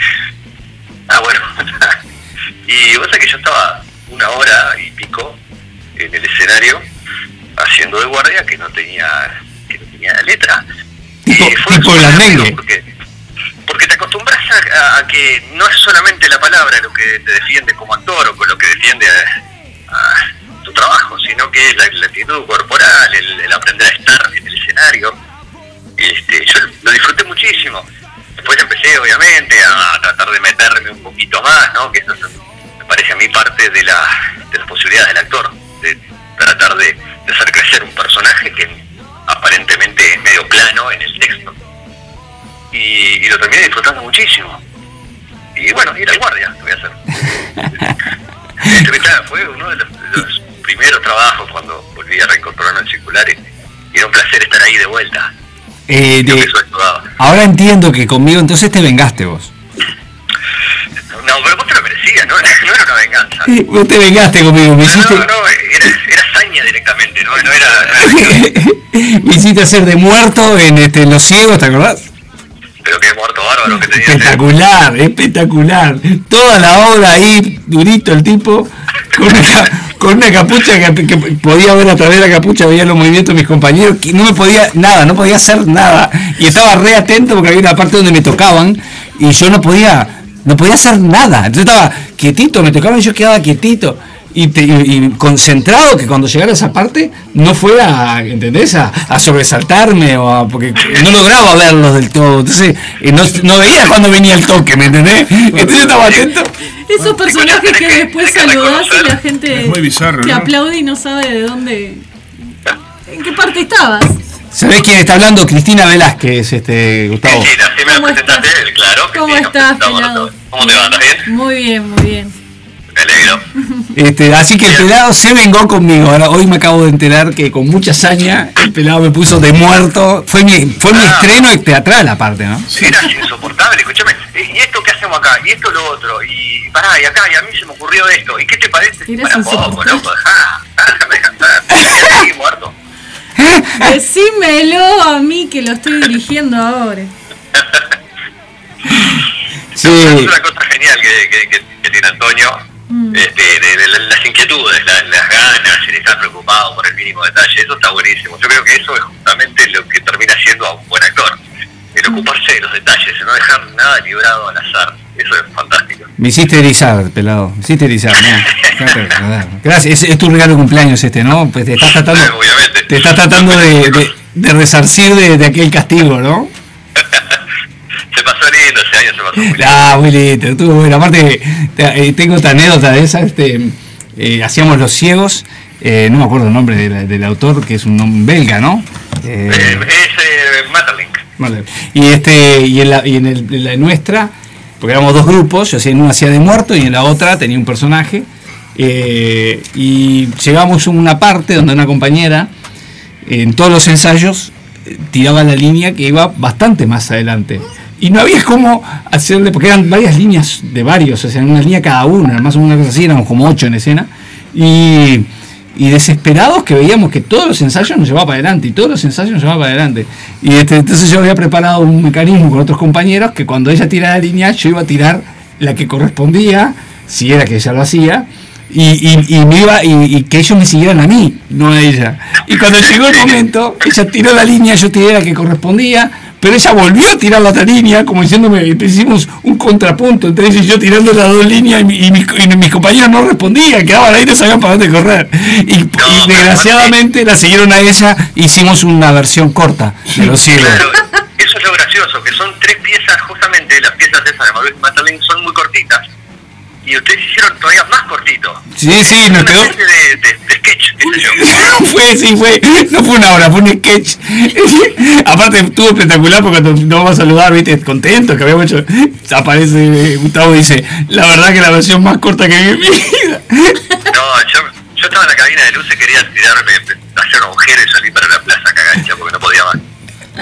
Ah, bueno. y sabés que yo estaba una hora y pico en el escenario haciendo de guardia que no tenía, que no tenía letra. Tipo, Y fue tipo la. Porque, porque te acostumbras a, que no es solamente la palabra lo que te defiende como actor o con lo que defiende a, tu trabajo, sino que la, la actitud corporal, el, aprender a estar en el escenario. Este, yo lo disfruté muchísimo. Después empecé, obviamente, a tratar de meterme un poquito más, ¿no? Que eso es, me parece a mí parte de, la, de las posibilidades del actor, de tratar de hacer crecer un personaje que aparentemente es medio plano en el texto. Y, y lo terminé disfrutando muchísimo. Y bueno, ir al guardia, lo voy a hacer. Este, claro, fue uno de los, de los primeros trabajos cuando volví a reincorporarme al circular y, era un placer estar ahí de vuelta. Eh, de- ahora entiendo que conmigo entonces te vengaste vos. No, pero vos te lo merecías, no, no era una venganza. Eh, Vos te vengaste conmigo, me hiciste, no, no, era, era hazaña directamente, no, no era... no era- me hiciste hacer de muerto en, este, en Los Ciegos, ¿te acordás? Pero qué muerto bárbaro que tenía. Espectacular, espectacular. Toda la obra ahí, durito el tipo, con una, capucha que, que podía ver a través de la capucha, veía los movimientos de mis compañeros, que no me podía nada, no podía hacer nada. Y estaba re atento porque había una parte donde me tocaban y yo no podía, no podía hacer nada. Entonces estaba quietito, me tocaban y yo quedaba quietito. Y, te- y- y concentrado que cuando llegara a esa parte no fuera, ¿entendés? A, a sobresaltarme o a, porque no lograba verlos del todo. Entonces eh, no, no veía cuando venía el toque, ¿me entendés? Entonces estaba atento. Esos personajes que después saludás y la gente Es muy bizarro, te ¿no? aplaude y no sabe de dónde. ¿En qué parte estabas? ¿Sabés quién está hablando? Cristina Velázquez, este, Gustavo. Cristina, si me ¿Cómo presentaste, estás? claro. ¿Cómo Cristina, estás. ¿Cómo te va? ¿Estás bien? Muy bien, muy bien. Este, así que el pelado se vengó conmigo. Ahora, hoy me acabo de enterar que con mucha hazaña el pelado me puso de muerto. Fue mi, fue mi Ah. estreno teatral aparte, ¿no? Era insoportable, escúchame. ¿Y esto qué hacemos acá? ¿Y esto lo otro? Y pará, y acá, y a mí se me ocurrió esto. ¿Y qué te parece? Para poco, loco, dejá, déjame cantar. Y muerto. Decímelo a mí que lo estoy dirigiendo ahora. Sí. Es una cosa genial que, que, que- que tiene Antonio, Mm. este, de, de- de las inquietudes, la- las ganas, el estar preocupado por el mínimo detalle, eso está buenísimo. Yo creo que eso es justamente lo que termina siendo a un buen actor. El ocuparse de los detalles, el no dejar nada librado al azar. Eso es fantástico. Me hiciste erizar, pelado. Me hiciste erizar, Gracias. Es, es tu regalo de cumpleaños este, ¿no? Pues te estás tratando, te estás tratando de, de, de resarcir de, de aquel castigo, ¿no? Se pasó muy lindo. Ah, lindo, estuvo bueno. Aparte, te- tengo esta anécdota de esa, este, eh, hacíamos Los Ciegos, eh, no me acuerdo el nombre de la- del autor, que es un belga, ¿no? Eh, es Matalink. vale. Y este, y en la, y en, el- en la nuestra, porque éramos dos grupos, yo hacía en una hacía de muerto y en la otra tenía un personaje. eh, y llegamos a una parte donde una compañera, en todos los ensayos, tiraba la línea que iba bastante más adelante. Y no había cómo hacerle, porque eran varias líneas de varios, o sea, una línea cada una, más o menos una cosa así, éramos como ocho en escena. Y, y desesperados que veíamos que todos los ensayos nos llevaban para adelante, y todos los ensayos nos llevaban para adelante. Y este, entonces yo había preparado un mecanismo con otros compañeros que cuando ella tirara la línea, yo iba a tirar la que correspondía, si era que ella lo hacía, y, y, y me iba y, y que ellos me siguieran a mí, no a ella. Y cuando llegó el momento, ella tiró la línea, yo tiré la que correspondía, pero ella volvió a tirar la otra línea, como diciéndome, hicimos un contrapunto entre ella y yo tirando las dos líneas y, mi- y mis, y mis compañeros no respondían, quedaban ahí, no sabían para dónde correr. Y, y desgraciadamente la siguieron a ella, hicimos una versión corta de los ciegos. Claro, eso es lo gracioso, que son tres piezas, justamente las piezas esas de Maurice Matalink son muy cortitas. Y ustedes hicieron todavía más cortito. Sí, sí, nos Una quedó. especie de, de, de sketch, qué sé yo. fue, sí, fue. No fue una hora, fue un sketch. Aparte estuvo espectacular porque cuando nos vamos a saludar, viste, contento que habíamos hecho. Aparece Gustavo y dice, la verdad que la versión más corta que vi en mi vida. No, yo, yo estaba en la cabina de luces, quería tirarme, hacer un agujero y salir para la plaza cagancha porque no podía más.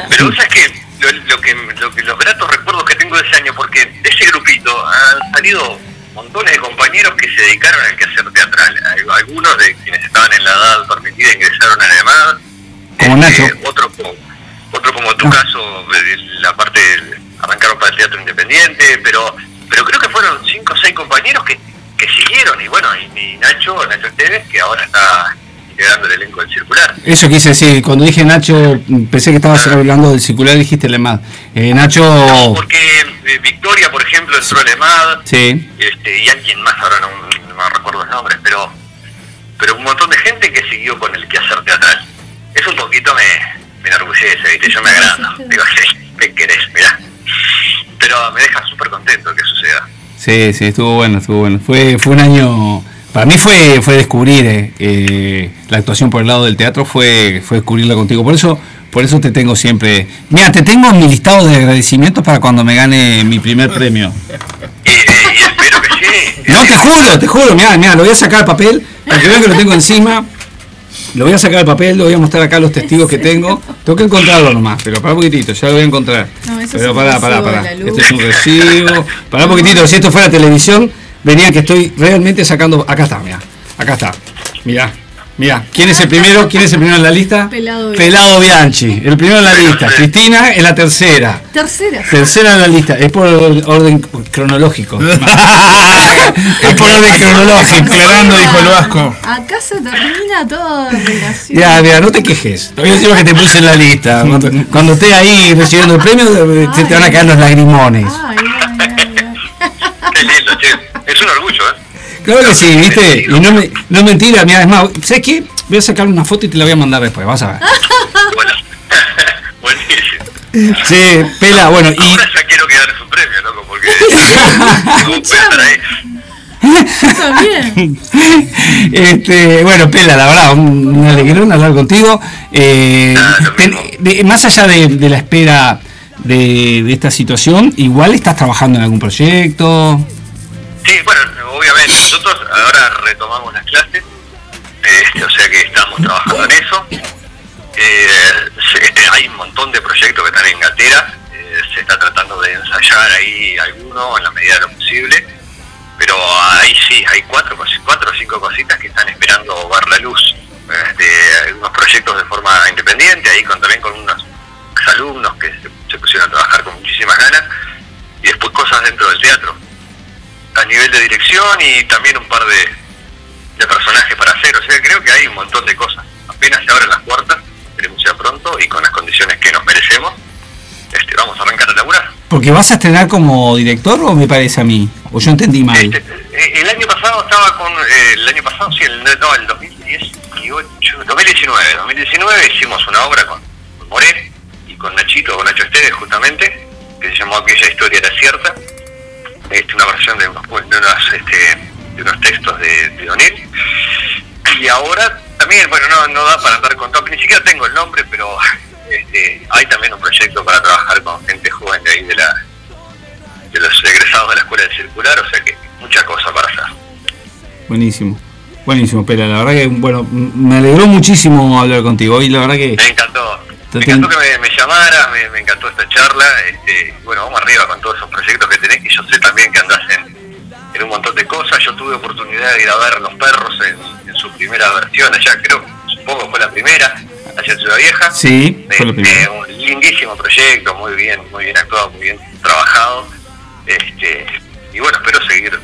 Pero vos sabés que, lo, lo que, lo que los gratos recuerdos que tengo de ese año, porque de ese grupito han salido montones de compañeros que se dedicaron al quehacer teatral. Al- Algunos de quienes estaban en la edad permitida ingresaron a la EMAD. Como Nacho. Otro como, otro como tu caso, eh, la parte del- arrancaron para el teatro independiente, pero pero creo que fueron cinco o seis compañeros que, que siguieron. Y bueno, y, y Nacho, Nacho Esteves, que ahora está integrando el elenco del circular. Eso quise decir, cuando dije Nacho, pensé que estabas hablando del circular, dijiste le más. Eh, Nacho, Porque eh, Victoria, por ejemplo, entró en EMAD, sí. este, y alguien más, ahora no, no recuerdo los nombres, pero pero un montón de gente comprometió con el quehacer teatral. Eso un poquito me, me enorgullece, ¿viste? Yo me agrando. Digo, sí, ¿qué querés? Mirá. Pero me deja súper contento que suceda. Sí, sí, estuvo bueno, estuvo bueno. Fue, fue un año. Para mí fue, fue descubrir eh, eh, la actuación por el lado del teatro, fue, fue descubrirla contigo. Por eso, por eso te tengo siempre. Mira, te tengo en mi listado de agradecimientos para cuando me gane mi primer premio. Espero que sí. No, te juro, te juro, mira, mira, lo voy a sacar al papel, para que vean que lo tengo encima. Lo voy a sacar al papel, lo voy a mostrar acá los testigos que tengo. Tengo que encontrarlo nomás, pero para un poquitito, ya lo voy a encontrar. No, eso pero es un pará, pará, pará. Este es un recibo. Pará un poquitito, si esto fuera televisión, venía que estoy realmente sacando. Acá está, mira. Acá está. Mira. Mira, ¿quién es el primero? ¿Quién es el primero en la lista? Pelado Bianchi. Pelado Bianchi. El primero en la lista. Cristina en la tercera. Tercera. Tercera en la lista. Es por orden cronológico. es por orden cronológico. Aclarando, dijo el Vasco. Acá se termina toda relación. Ya, mira, no te quejes. Todavía encima que te puse en la lista. Cuando, cuando estés ahí recibiendo el premio, se te van a caer los lagrimones. Ay, ay, ay, ay. Qué lindo, che. Es un orgullo, ¿eh? Claro que sí, ¿viste? Y no, me, no es mentira, mira, es más, ¿sabes qué? Voy a sacar una foto y te la voy a mandar después, vas a ver. Bueno, buenísimo. Sí, pela, bueno, y. Ahora ya quiero que ganes un premio, loco, porque. También. este, bueno, Pela, la verdad, un, un alegrón hablar contigo. Eh, ten- de- más allá de, de la espera de, de esta situación, igual estás trabajando en algún proyecto. Sí, bueno, obviamente, nosotros ahora retomamos las clases, este, o sea que estamos trabajando en eso. Eh, este, hay un montón de proyectos que están en gatera, eh, se está tratando de ensayar ahí alguno en la medida de lo posible, pero ahí sí, hay cuatro, cuatro o cinco cositas que están esperando ver la luz. Este, algunos proyectos de forma independiente, ahí con, también con unos alumnos que se, se pusieron a trabajar con muchísimas ganas, y después cosas dentro del teatro a nivel de dirección y también un par de, de personajes para hacer. O sea, creo que hay un montón de cosas. Apenas se abren las puertas, esperemos sea pronto y con las condiciones que nos merecemos, este, vamos a arrancar a laburar. Porque vas a estrenar como director o me parece a mí, o yo entendí mal. Este, eh, el año pasado estaba con, eh, el año pasado, sí, el, no, el 2018, 2019, 2019 hicimos una obra con, con Moré y con Nachito, con Nacho Esteves justamente, que se llamó Aquella historia era cierta, este, una versión de unos, de unos, este, de unos textos de, de O'Neill. Y ahora también, bueno, no, no da para andar con todo, ni siquiera tengo el nombre, pero este, hay también un proyecto para trabajar con gente joven de ahí de la de los egresados de la escuela de circular, o sea que mucha cosa para hacer. Buenísimo. Buenísimo, Pela. La verdad que, bueno, me alegró muchísimo hablar contigo. Y la verdad que Me encantó. Me encantó que me, me llamara, me, me encantó esta charla. Este, bueno, vamos arriba con todos esos proyectos que tenés, que yo sé también que andás en, en un montón de cosas. Yo tuve oportunidad de ir a ver Los Perros en, en su primera versión, allá creo, supongo fue la primera, allá en Ciudad Vieja. sí, fue lo Este, primero. un lindísimo proyecto, muy bien, muy bien actuado, muy bien trabajado. Este, y bueno, espero seguir,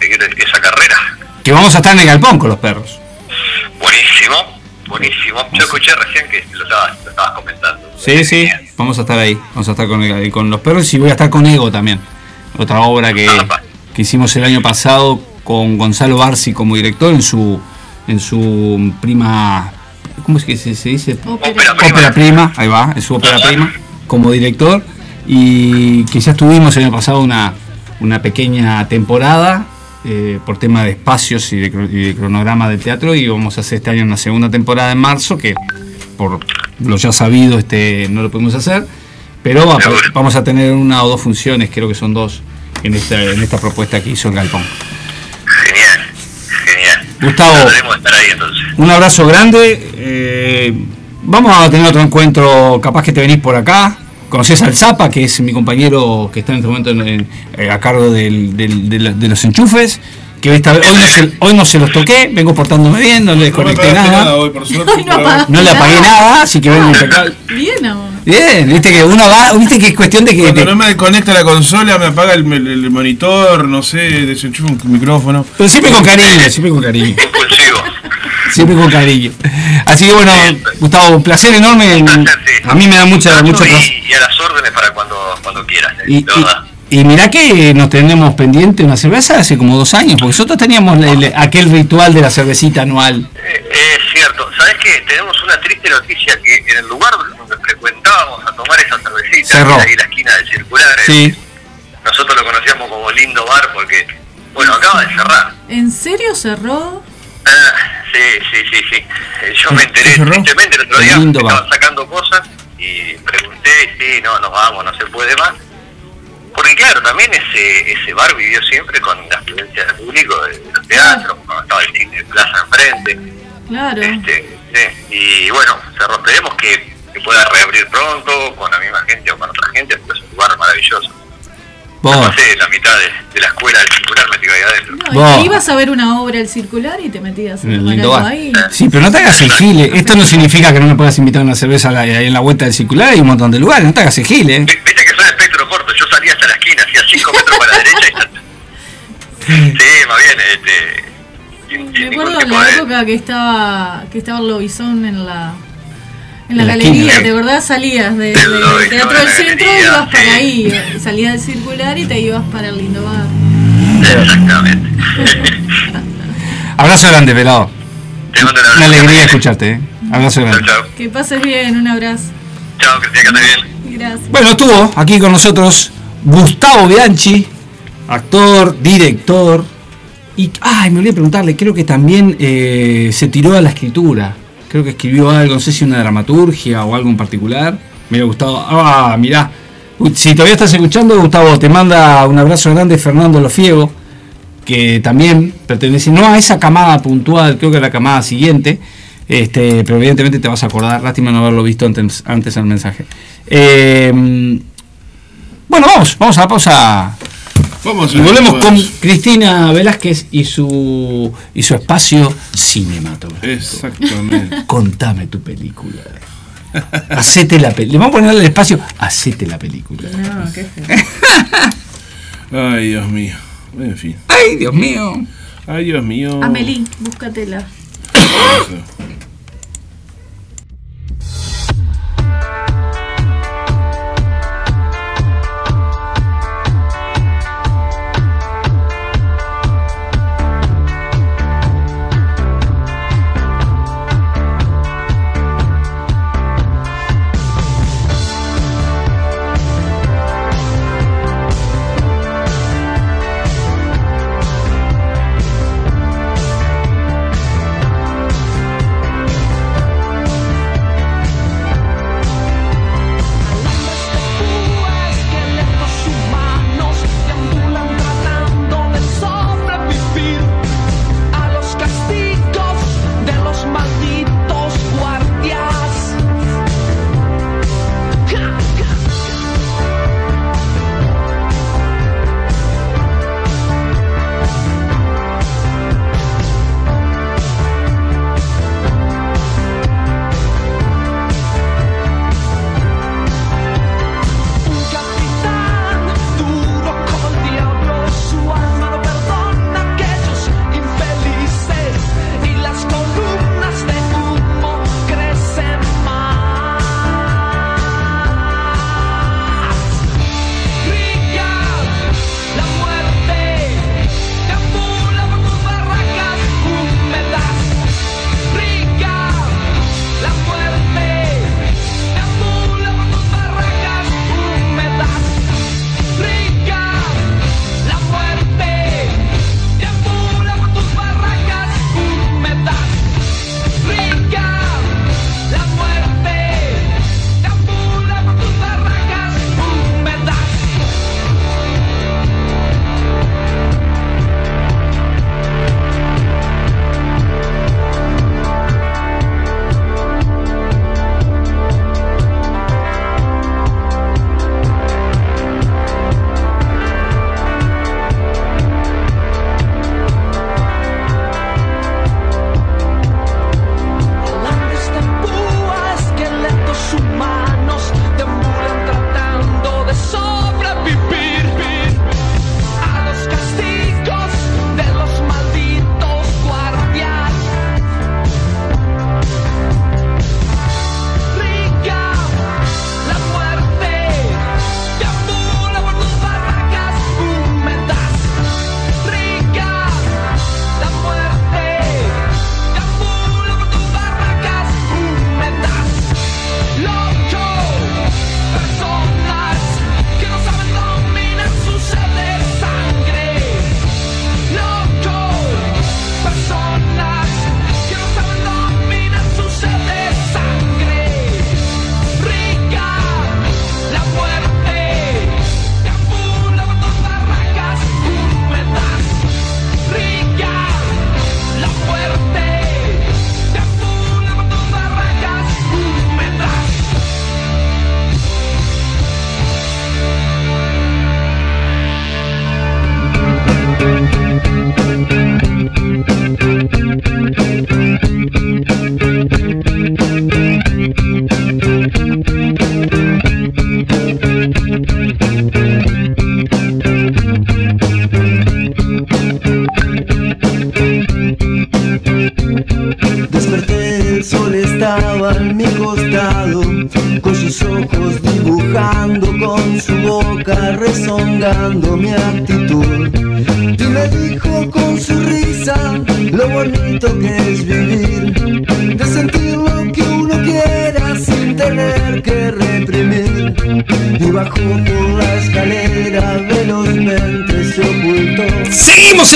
seguir esa carrera. Que vamos a estar en el galpón con los perros. Buenísimo, buenísimo. Yo escuché recién que lo estabas, lo estabas comentando. Sí, sí, vamos a estar ahí. Vamos a estar con, el- con los perros y voy a estar con Ego también. Otra obra que, Apa. que hicimos el año pasado con Gonzalo Barsi como director en su en su prima. ¿Cómo es que se, se dice? Ópera. Ópera prima. Ópera prima, ahí va, en su ópera prima, como director. Y que ya estuvimos el año pasado una, una pequeña temporada eh, por tema de espacios y de, cro- y de cronograma del teatro. Y vamos a hacer este año una segunda temporada en marzo, que por lo ya sabido este, no lo pudimos hacer. Pero vamos a tener una o dos funciones, creo que son dos, en esta, en esta propuesta que hizo el Galpón. Genial, genial. Gustavo. Estar ahí. Un abrazo grande. eh, vamos a tener otro encuentro, capaz que te venís por acá. Conoces al Zapa, que es mi compañero que está en este momento en- en- eh, a cargo del- del- de, la- de los enchufes. Que esta vez- hoy, no se, hoy no se los toqué, vengo portándome bien, no le desconecté nada. hoy, por suerte. Ay, no pero- pagaste. No le apagué nada, así que vengo impecable. Bien, amor. Bien, viste que uno va, viste que es cuestión de que. Cuando te- no me desconecta la consola, me apaga el, el- el monitor, no sé, desenchufa un micrófono. pero siempre con cariño, siempre con cariño. Siempre con cariño. Así que bueno, Gustavo, un placer enorme. A mí me da mucha, mucho placer. y, y a las órdenes para cuando, cuando quieras, eh, Y, de verdad. y, y mirá que nos tenemos pendiente una cerveza hace como dos años, porque nosotros teníamos el- aquel ritual de la cervecita anual. Eh, es cierto, que tenemos una triste noticia que en el lugar donde frecuentábamos a tomar esa cervecita, Cerró. que era ahí la esquina del circular, Sí. eh, nosotros lo conocíamos como lindo bar porque, bueno, acaba de cerrar. ¿En serio cerró? Ah, sí, sí, sí, sí. Eh, Yo me enteré tristemente el otro día, lindo estaban sacando cosas y pregunté, sí, no, nos vamos, no se puede más. Porque claro, también ese, ese bar vivió siempre con la afluencia del público de, de los teatros, cuando estaba el cine de plaza enfrente. Claro. Este, sí, y bueno, cerró. esperemos que, que pueda reabrir pronto con la misma gente o con otra gente, porque es un lugar maravilloso. Vos, Pasé la mitad de, de la escuela del circular metido ahí adentro. No, ibas a ver una obra del circular y te metías en el ahí. Sí, pero no te hagas el gile. Esto no significa que no me puedas invitar a una cerveza ahí en la vuelta del circular. Hay un montón de lugares. No te hagas el gile. Vi- Viste que son espectro corto, yo salía hasta la esquina, hacía 5 metros para la derecha y ya- Sí, más bien, este. Me acuerdo en la de- época que estaba que estaba el Lobizón en la en la En la galería, esquina. ¿de verdad salías de- El del Lobizón Teatro del Centro y ibas para ahí? Salías del circular y te ibas para el lindo bar. Exactamente. Abrazo grande, pelado. Te. Una alegría escucharte. ¿eh? Abrazo grande. chao. Que pases bien, un abrazo. Chao, que estés bien. Gracias. Bueno, estuvo aquí con nosotros Gustavo Bianchi, actor, director. Y, ay, me olvidé preguntarle, creo que también eh, se tiró a la escritura. Creo que escribió algo, no sé si una dramaturgia o algo en particular. Mira, Gustavo, ah, mirá. Si todavía estás escuchando, Gustavo, te manda un abrazo grande Fernando Lofiego, que también pertenece, no a esa camada puntual, creo que a la camada siguiente, este, pero evidentemente te vas a acordar, lástima no haberlo visto antes, antes el mensaje. Eh, bueno, vamos, vamos a la pausa. Vamos Y volvemos con Cristina Velázquez y su y su espacio cinematográfico. Exactamente. Contame tu película. Hacete la película. Le vamos a poner el espacio. Hacete la película. No, qué feo. Ay, Dios mío. En fin. Ay, Dios mío. Ay, Dios mío. Amelie, búscatela.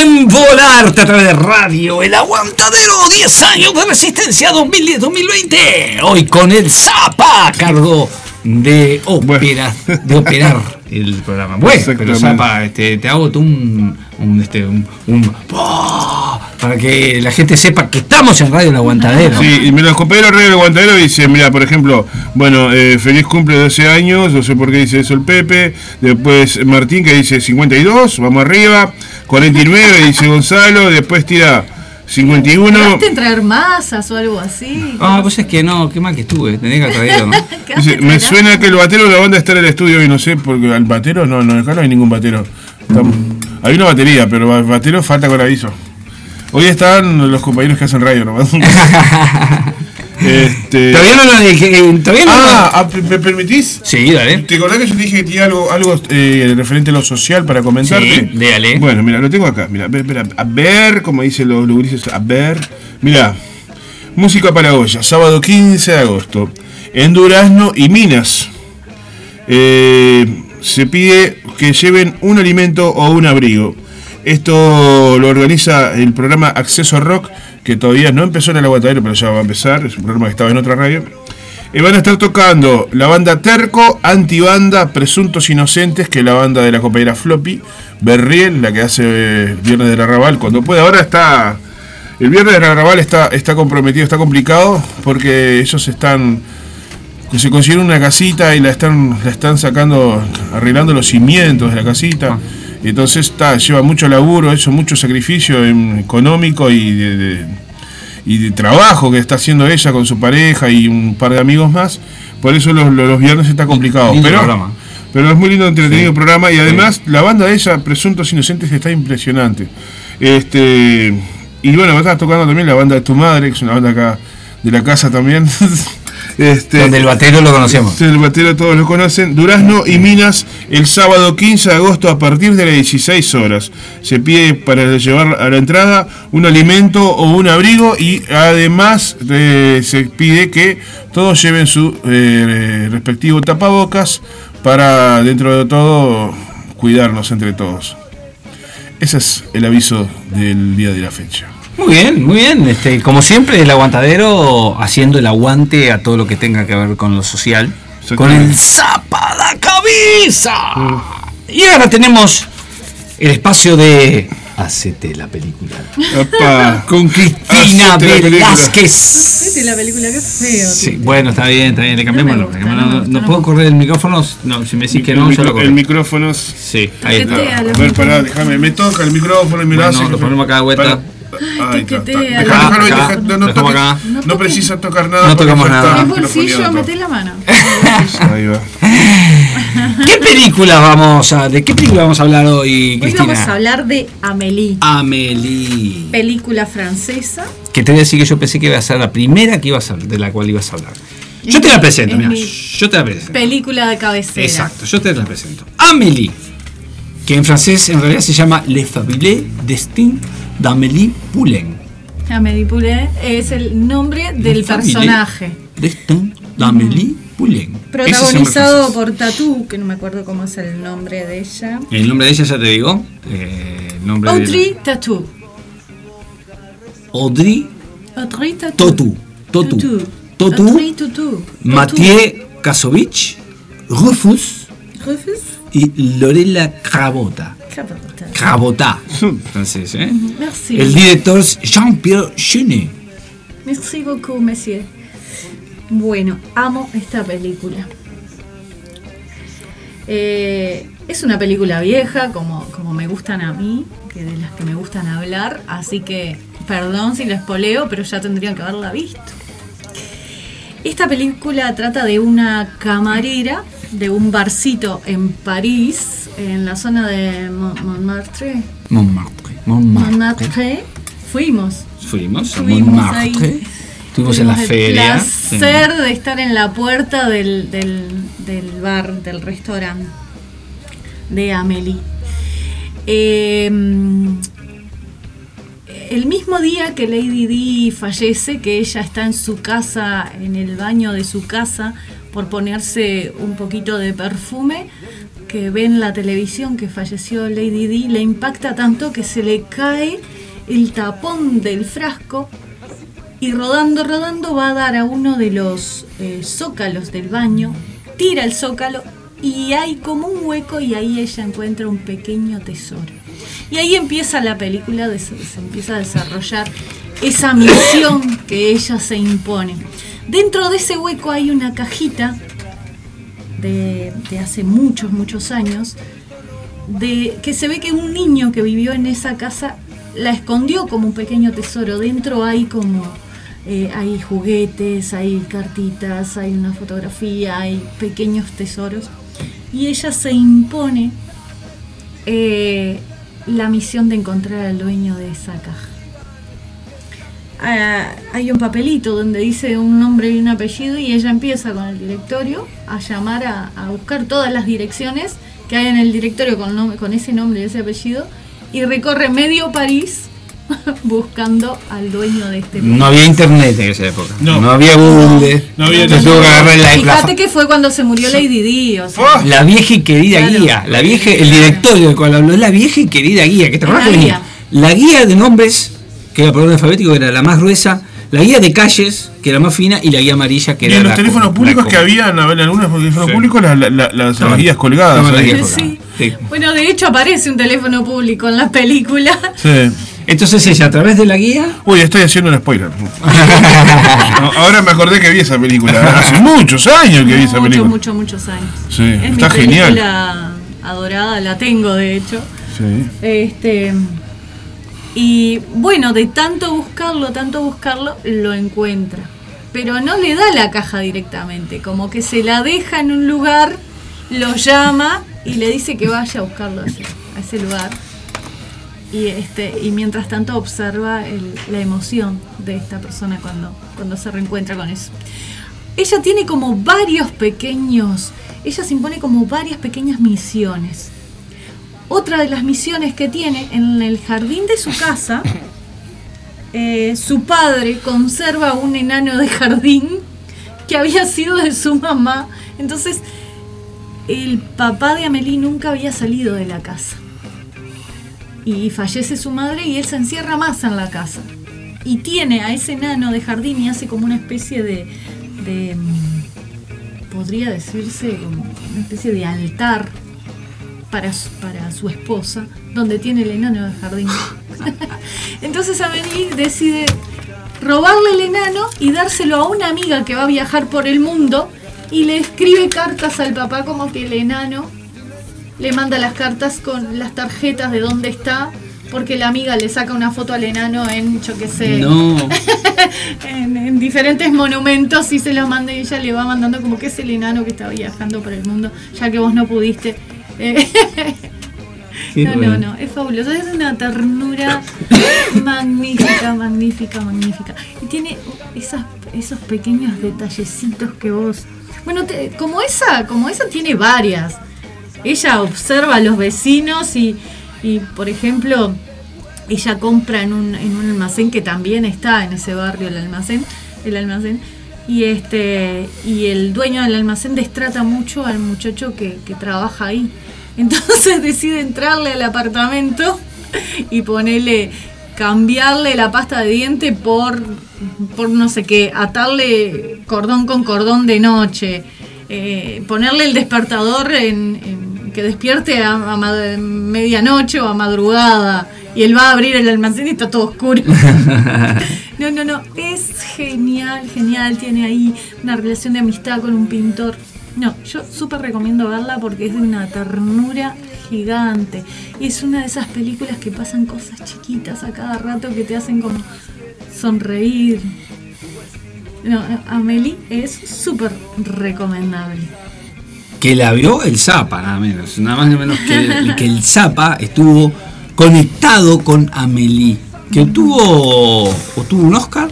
En Volarte a través de radio, el aguantadero 10 años de resistencia 2010-2020. Hoy con el Zapa a cargo de, opera, de operar el programa. Bueno, pero. Zapa, este, te hago tú un, un, este, un, un-. Para que la gente sepa que estamos en Radio El Aguantadero. Sí, y me los compañeros de Radio Aguantadero dicen, mira, por ejemplo, bueno, eh, feliz cumple 12 años, no sé por qué dice eso el Pepe, después Martín que dice 52, vamos arriba, 49 dice Gonzalo, después tira 51. ¿Pensaste en traer masas o algo así? Ah, pues es que no, qué mal que estuve, tenés que. Dice, me suena que el batero de la banda está en el estudio y no sé, porque al batero no, no, acá no hay ningún batero. Estamos- hay una batería, pero ba- batero falta con aviso. Hoy están los compañeros que hacen radio nomás. este... Todavía no lo dije, todavía no Ah, ah, ¿me permitís? Sí, dale. ¿Te acordás que yo te dije que tenía algo, algo eh, referente a lo social para comentarte? Sí, léale. Bueno, mira, lo tengo acá. Mira, a ver, como dicen los lugrises, a ver. Mira, música para olla, sábado 15 de agosto, en Durazno y Minas. Eh, se pide que lleven un alimento o un abrigo. Esto lo organiza el programa Acceso Rock, que todavía no empezó en el aguantadero, pero ya va a empezar. Es un programa que estaba en otra radio. Y van a estar tocando la banda Terco, Antibanda, Presuntos Inocentes, que es la banda de la compañera Floppy, Berriel, la que hace eh, Viernes del Arrabal, cuando puede. Ahora está. El Viernes del Arrabal está, está comprometido, está complicado, porque ellos están. se consiguieron una casita y la están, la están sacando, arreglando los cimientos de la casita. Y entonces está, lleva mucho laburo, eso, mucho sacrificio em, económico y de, de- y de trabajo que está haciendo ella con su pareja y un par de amigos más. Por eso los, los- viernes está complicado. Lindo Pero, programa. pero es muy lindo, entretenido el programa. Y además, la banda de ella, Presuntos Inocentes, está impresionante. Este Y bueno, a estar tocando también la banda de tu madre, que es una banda acá de la casa también. este, Donde el batero lo conocemos. El batero todos lo conocen. Durazno y Minas el sábado 15 de agosto a partir de las 16 horas. Se pide para llevar a la entrada un alimento o un abrigo y además eh, se pide que todos lleven su eh, respectivo tapabocas para dentro de todo cuidarnos entre todos. Ese es el aviso del día de la fecha. Muy bien, muy bien. Este, como siempre, el aguantadero haciendo el aguante a todo lo que tenga que ver con lo social. Con el zapa la cabeza. Y ahora tenemos el espacio de Hacete la película. Opa. Con Cristina Hacete la película. Velázquez. Viste la película, qué feo. Sí, bueno, está bien, está bien, le cambiamos No No, no puedo correr el micrófono. No, si me decís que no, yo lo corro. el micrófono. Sí, ahí está. A ver, pará, déjame, me toca el micrófono y me lo hace. lo ponemos acá de vuelta. Está, toquetea, Acá, no, no toques- acá. No precisa tocar nada. No tocamos nada. el bolsillo, meté la mano. Ahí va. ¿Qué película vamos a, de qué película vamos a hablar hoy, Hoy Cristina? vamos a hablar de Amélie, Amelie. película francesa. Que te voy a decir que yo pensé que iba a ser la primera que ibas a, de la cual ibas a hablar. Yo te la presento, Es mira. mi Yo te la presento. Película de cabecera. Exacto, yo te la presento. Amélie, que en francés en realidad se llama Le Fabuleux Destin d'Amélie Poulain. Amélie Poulain es el nombre del personaje. Destin d'Amélie Poulain. Es Protagonizado por Tatou, que no me acuerdo cómo es el nombre de ella. El nombre de ella ya te digo. eh, el nombre de- Audrey Tatou. Audrey Audrey Tatou. Totu. Totu. Totu. Audrey. Mathieu Kasovich, Rufus Rufus y Lorela Crabota. Cabota. Francés, ¿eh? Merci. El director es Jean-Pierre Chenet. Merci beaucoup, monsieur. Bueno, amo esta película. Eh, es una película vieja, como, como me gustan a mí, que de las que me gustan hablar, así que perdón si les poleo, pero ya tendrían que haberla visto. Esta película trata de una camarera de un barcito en París, en la zona de Mon- Montmartre. Montmartre. Montmartre. Montmartre. Fuimos. Fuimos a Montmartre. Estuvimos en la feria. El placer de estar en la puerta del, del, del bar, del restaurante de Amelie. Eh, el mismo día que Lady Di fallece, que ella está en su casa, en el baño de su casa, por ponerse un poquito de perfume, que ve en la televisión que falleció Lady Di, le impacta tanto que se le cae el tapón del frasco y rodando, rodando va a dar a uno de los eh, zócalos del baño, tira el zócalo y hay como un hueco y ahí ella encuentra un pequeño tesoro. Y ahí empieza la película, se empieza a desarrollar esa misión que ella se impone. Dentro de ese hueco hay una cajita de, hace muchos, muchos años, de que se ve que un niño que vivió en esa casa la escondió como un pequeño tesoro. Dentro hay como eh, hay juguetes, hay cartitas, hay una fotografía, hay pequeños tesoros. Y ella se impone eh, la misión de encontrar al dueño de esa caja. Hay un papelito donde dice un nombre y un apellido y ella empieza con el directorio a llamar a, a buscar todas las direcciones que hay en el directorio con, nom- con ese nombre y ese apellido y recorre medio París buscando al dueño de este No había internet en esa época. No. No, había Google. No había Entonces la, la, Fíjate que fue cuando se murió Lady Di, o sea, ¡Oh! la vieja y querida Claro. guía. La vieja, el directorio del cual habló, la vieja y querida guía. ¿Qué te La acuerdas que venía? guía. La guía de nombres, que era por orden alfabético, que era la más gruesa. La guía de calles, que era más fina. Y la guía amarilla, que Y era en los la teléfonos co- públicos que co- había, en algunos teléfonos Sí. públicos, la- la- la- las, las guías colgadas. estaban las ahí. guías Sí. Sí. Bueno, de hecho aparece un teléfono público en la película. Sí. Entonces ella, a través de la guía, Uy, estoy haciendo un spoiler. No, ahora me acordé que vi esa película. Hace muchos años que vi esa Muchos, película. muchos, muchos años. Sí, Es está mi genial. película adorada, la tengo de hecho. Sí. Este y bueno, de tanto buscarlo, tanto buscarlo, lo encuentra. Pero no le da la caja directamente, como que se la deja en un lugar, lo llama y le dice que vaya a buscarlo a ese, a ese lugar. Y este y mientras tanto observa la emoción de esta persona cuando, cuando se reencuentra con eso. Ella tiene como varios pequeños, ella se impone como varias pequeñas misiones. Otra de las misiones que tiene en el jardín de su casa, eh, su padre conserva un enano de jardín que había sido de su mamá. Entonces, el papá de Amelie nunca había salido de la casa. Y fallece su madre y él se encierra más en la casa. Y tiene a ese enano de jardín y hace como una especie de. de, mm, podría decirse como una especie de altar para su, para su esposa, donde tiene el enano de jardín. Entonces Amelie decide robarle el enano y dárselo a una amiga que va a viajar por el mundo y le escribe cartas al papá como que el enano le manda las cartas con las tarjetas de dónde está, porque la amiga le saca una foto al enano en, yo qué sé, no. en, en diferentes monumentos y se los manda y ella le va mandando como que es el enano que está viajando por el mundo, ya que vos no pudiste. Eh, no, no, no, es fabuloso, es una ternura magnífica, magnífica, magnífica. Y tiene esas, esos pequeños detallecitos que vos... Bueno, te- como esa, como esa tiene varias. Ella observa a los vecinos y, y, por ejemplo, ella compra en un, en un almacén que también está en ese barrio el almacén, el almacén, y este, y el dueño del almacén destrata mucho al muchacho que, que trabaja ahí. Entonces decide entrarle al apartamento y ponerle, cambiarle la pasta de diente por, por no sé qué, atarle cordón con cordón de noche, eh, ponerle el despertador en, en- que despierte a, a medianoche o a madrugada y él va a abrir el almacén y está todo oscuro. No, no, no, es genial, genial. Tiene ahí una relación de amistad con un pintor. No, yo súper recomiendo verla porque es de una ternura gigante. Y es una de esas películas que pasan cosas chiquitas a cada rato que te hacen como sonreír. No, Amelie es súper recomendable. que la vio el Zapa, nada menos. Nada más ni menos que el, que el Zapa estuvo conectado con Amelie. Que obtuvo, obtuvo un Oscar.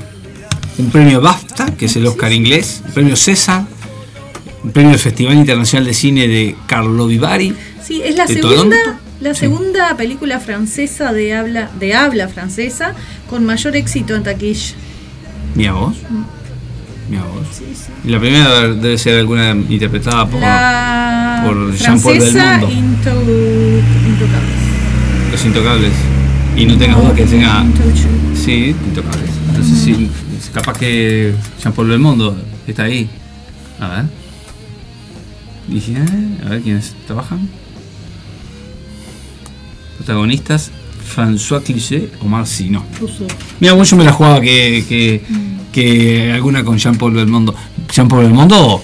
un premio BAFTA, que es el Oscar inglés, un premio César, un premio del Festival Internacional de Cine de Carlo Vivari. Sí, es la ¿De segunda, Toronto? la segunda película francesa de habla, de habla francesa con mayor éxito en taquilla. Mira vos. Mira vos. La primera debe ser alguna interpretada por La por Jean-Paul Belmondo. Into, Intocables. Los Intocables. Y no tengas duda que tenga. Sí, Intocables. Entonces, sí, capaz que Jean-Paul Belmondo está ahí. A ver. Dije, eh, a ver quiénes trabajan. Protagonistas: François Cliché, Omar Sy. No. Puso. Mira, vos yo me la jugaba que, que, que alguna con Jean-Paul Belmondo. Jean-Paul Belmondo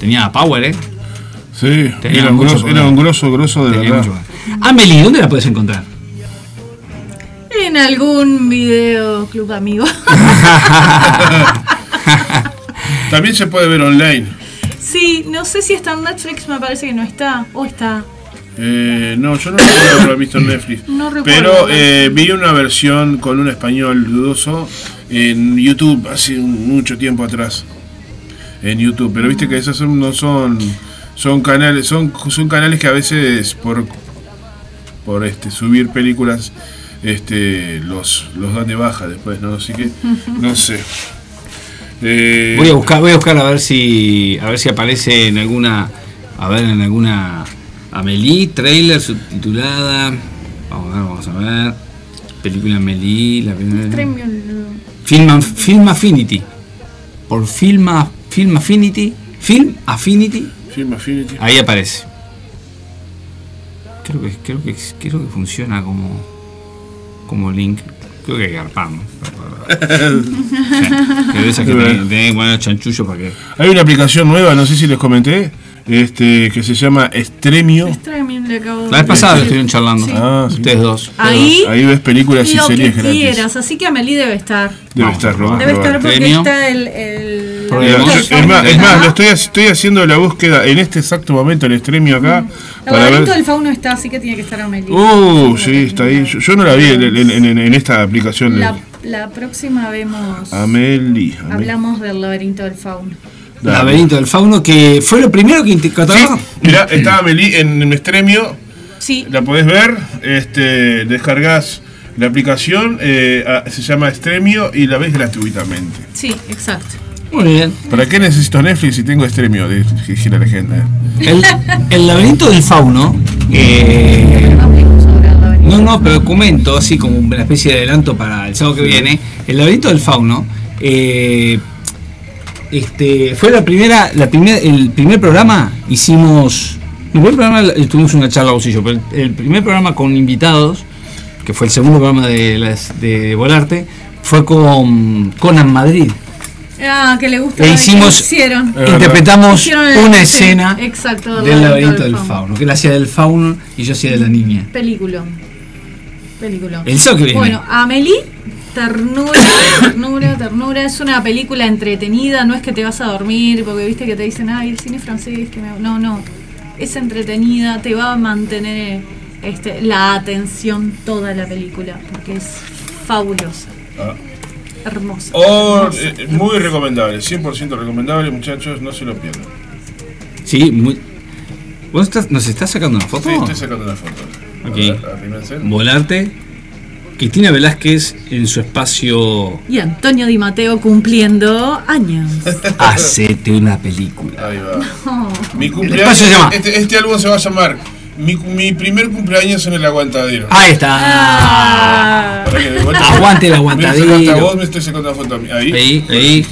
tenía power, ¿eh? Sí, Tenía era un, grosso, era un grosso, grosso de Tenía verdad. Amelie, ¿dónde la puedes encontrar? En algún video club amigo. También se puede ver online. Sí, no sé si está en Netflix, me parece que no está. O está. Eh, no, yo no recuerdo visto en Netflix. No recuerdo. Pero eh, vi una versión con un español dudoso en YouTube hace mucho tiempo atrás. En YouTube. Pero viste que esas son- no son. Son canales. Son, son canales que a veces por por este subir películas este los, los dan de baja después, ¿no? Así que no sé. Eh, Voy a buscar, voy a buscar a ver si a ver si aparece en alguna a ver en alguna Amelie trailer subtitulada. Vamos a ver, vamos a ver. Película Amelie, la primera. Premio. Film, Film Affinity. Por Film, Film Affinity, Film Affinity, Film Affinity. ahí aparece. Creo que creo que creo que funciona como como link. Creo que hay que esas tenés para que Hay una aplicación nueva, no sé si les comenté, este que se llama Estremio. Streaming le acabo de La vez pasada estuvieron charlando. Sí. Ah, sí. Ustedes dos. Ahí, Ahí ves películas y series que gratis. quieras, así que Amelie debe estar. Debe estar, a Debe estar porque está el. Porque es más, es fauno. más, lo estoy, estoy haciendo la búsqueda en este exacto momento en Estremio acá. El Para ver. del fauno está, así que tiene que estar Amelie. Uh, sí, está ahí. Yo, yo no la vi en, en- en- en esta aplicación. de La, próxima vemos. Amelie. Amelie. Hablamos del laberinto del fauno. Dale. Laberinto del Fauno, que fue lo primero que Sí, incorporó. mirá, está Amelie en Estremio. Sí, La podés ver, este, descargas la aplicación, eh, se llama Estremio y la ves gratuitamente. sí, exacto. Muy bien. ¿Para qué necesito Netflix si tengo Estremio? De- Dijera la gente. El, el laberinto del fauno. eh, no, no, pero comento, así como una especie de adelanto para el sábado que viene. El laberinto del fauno. eh, este, fue la primera, la primer, el primer programa hicimos. El primer programa tuvimos una charla vos y yo, pero el, el primer programa con invitados, que fue el segundo programa de, las, de Volarte, fue con Conan Madrid. Ah, que le gusta. E que hicimos- Hicieron. verdad. Interpretamos Hicieron el- una sí, escena exacto, del laberinto del fauno, que él hacía del fauno y yo hacía de la niña. Película. Película. El que viene. Bueno, Amelie, ternura, ternura, ternura. Es una película entretenida, no es que te vas a dormir, porque viste que te dicen, ay, el cine francés, que me... No, no. Es entretenida, te va a mantener este, la atención toda la película, porque es fabulosa. Ah. Hermosa. Oh, hermosa. eh, muy recomendable, 100% recomendable, muchachos, no se lo pierdan. Sí, muy. ¿Vos estás- nos estás sacando una foto? Sí, estoy sacando una foto. A Ok. ver. Volarte. Cristina Velázquez en su espacio Y Antonio Di Matteo cumpliendo años. Hacete una película. Ahí va. Mi espacio cumpleaños, se llama- este, este álbum se va a llamar mi, mi primer cumpleaños en el aguantadero. Ahí está. Ah. Que Aguante el Me aguantadero. vos, me estoy sacando foto a mí. Ahí. Ahí, ahí.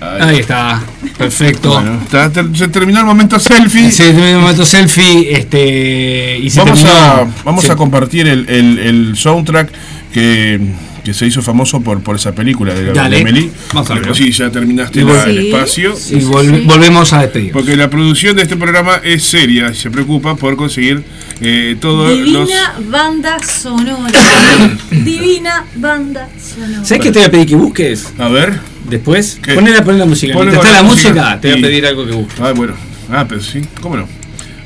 Ahí. Ahí está. Perfecto. Bueno, está- se terminó el momento selfie. Sí, tuvimos un momento selfie. Este. Y se vamos terminó. a, vamos a compartir el, el- el soundtrack que, que se hizo famoso por, por esa película de, Dale. de. Vamos a verlo. Sí, ya terminaste la- el Sí. espacio. Y vol- volvemos a despedir. Porque la producción de este programa es seria y se preocupa por conseguir eh, todos los. Divina banda sonora. Divina banda sonora. ¿Sabes qué te voy a pedir que busques? A ver. Después, ponle la, la música. Ponle está la la música, música te voy a pedir algo que busques. Ah, bueno. Ah, pero sí, ¿cómo no?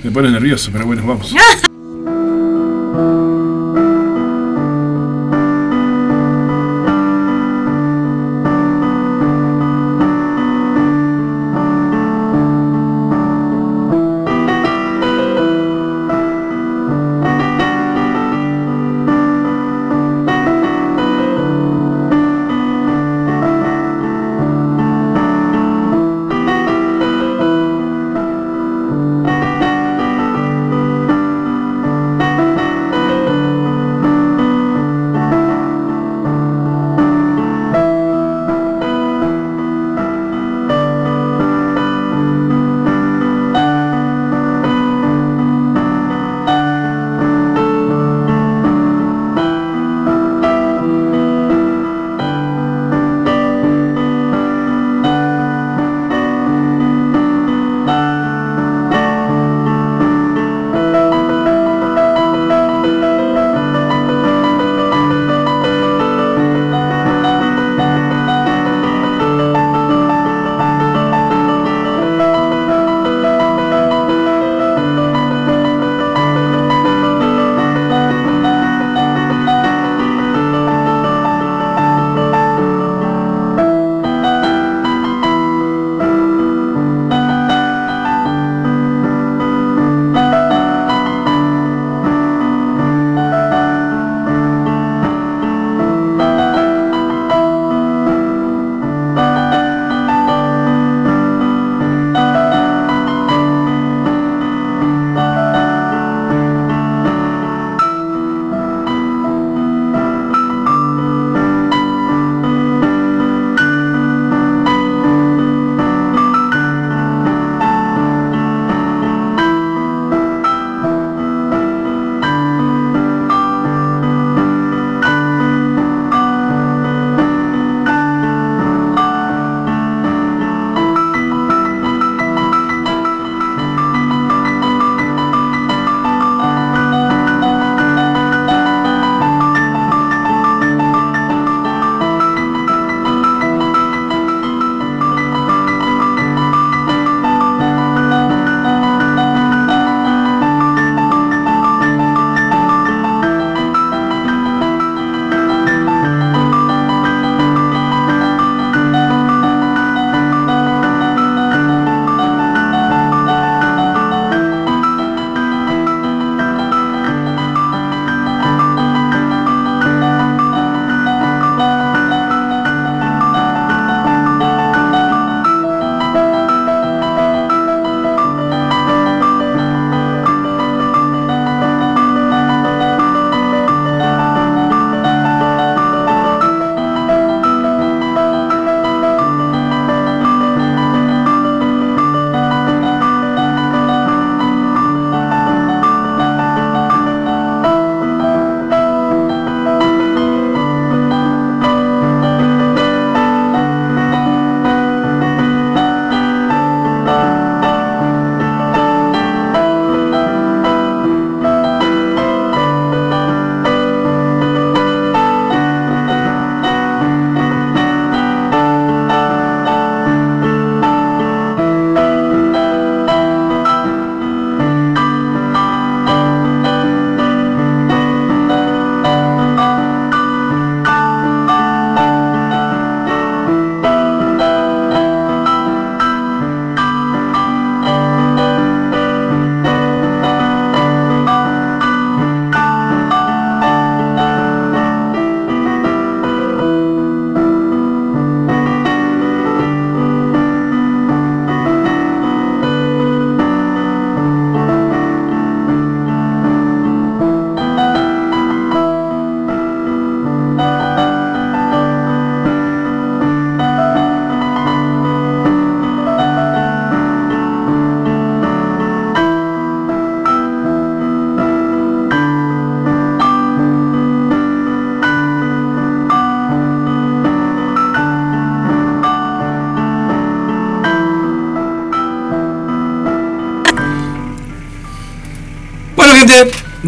Me pone nervioso, pero bueno, vamos.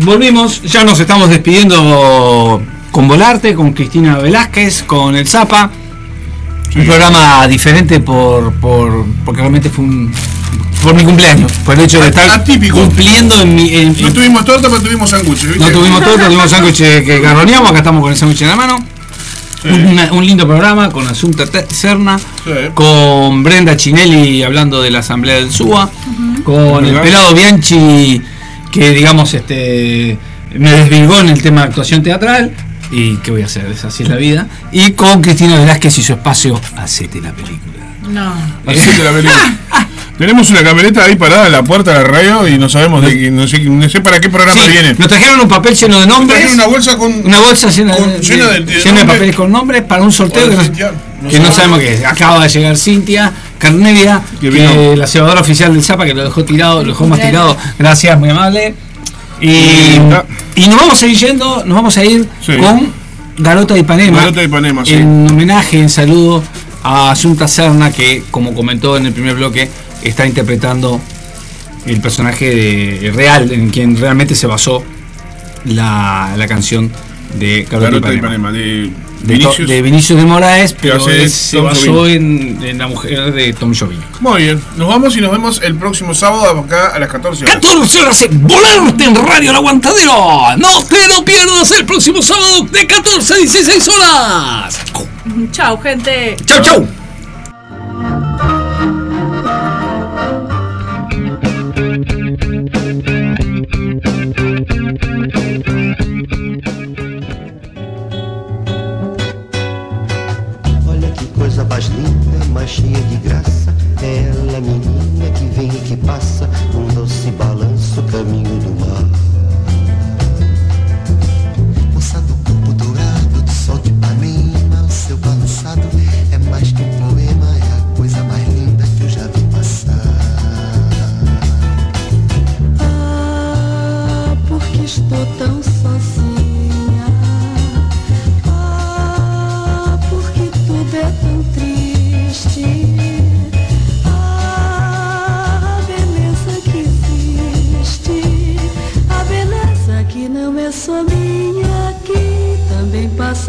volvimos, ya nos estamos despidiendo con Volarte, con Cristina Velázquez, con el Zapa. Un programa diferente por, por porque realmente fue un por mi cumpleaños, por el hecho de estar Atípico. cumpliendo en mi en- No tuvimos torta, pero tuvimos sándwiches. no tuvimos todo, tuvimos sándwich que garroneamos, acá estamos con el sándwich en la mano. Un lindo programa con Asunta Serna, Sí. con Brenda Chinelli hablando de la Asamblea del SUA, con el pelado Bianchi que digamos este me desvirgó en el tema de actuación teatral y qué voy a hacer, es así es la vida, y con Cristina Velázquez y su espacio Hacete la película. No. Así te la película. Tenemos una camioneta ahí parada en la puerta de la radio y no sabemos de qué- no sé, no sé para qué programa Sí, viene. nos trajeron un papel lleno de nombres. Trajeron una bolsa con Una bolsa llena, con- de, llena de- de llena de nombres. papeles con nombres para un sorteo que, no, Cintia. No que no sabemos. sabemos qué es. Acaba de llegar Cintia Carnevia, Que que vino. la cebadora oficial del Zapa, que lo dejó tirado, lo dejó más tirado. Gracias, muy amable. Y, y nos vamos a ir yendo, nos vamos a ir Sí. con Garota de Ipanema. Garota de Ipanema, sí. En homenaje, en saludo a Asunta Serna, que como comentó en el primer bloque, está interpretando el personaje de- real, en quien realmente se basó la, la canción de Garota de Ipanema. De Vinicius. de Vinicius de Moraes, pero hace es- se basó en, en la mujer de Tom Jobim. Muy bien, nos vamos y nos vemos el próximo sábado acá a las 14 horas. 14 horas en Volarte en Radio El Aguantadero. No te lo pierdas el próximo sábado de 14 a 16 horas. Chao, gente. Chau, chau. Cheia de graça. É ela, menina que vem e que passa, num doce balanço, caminho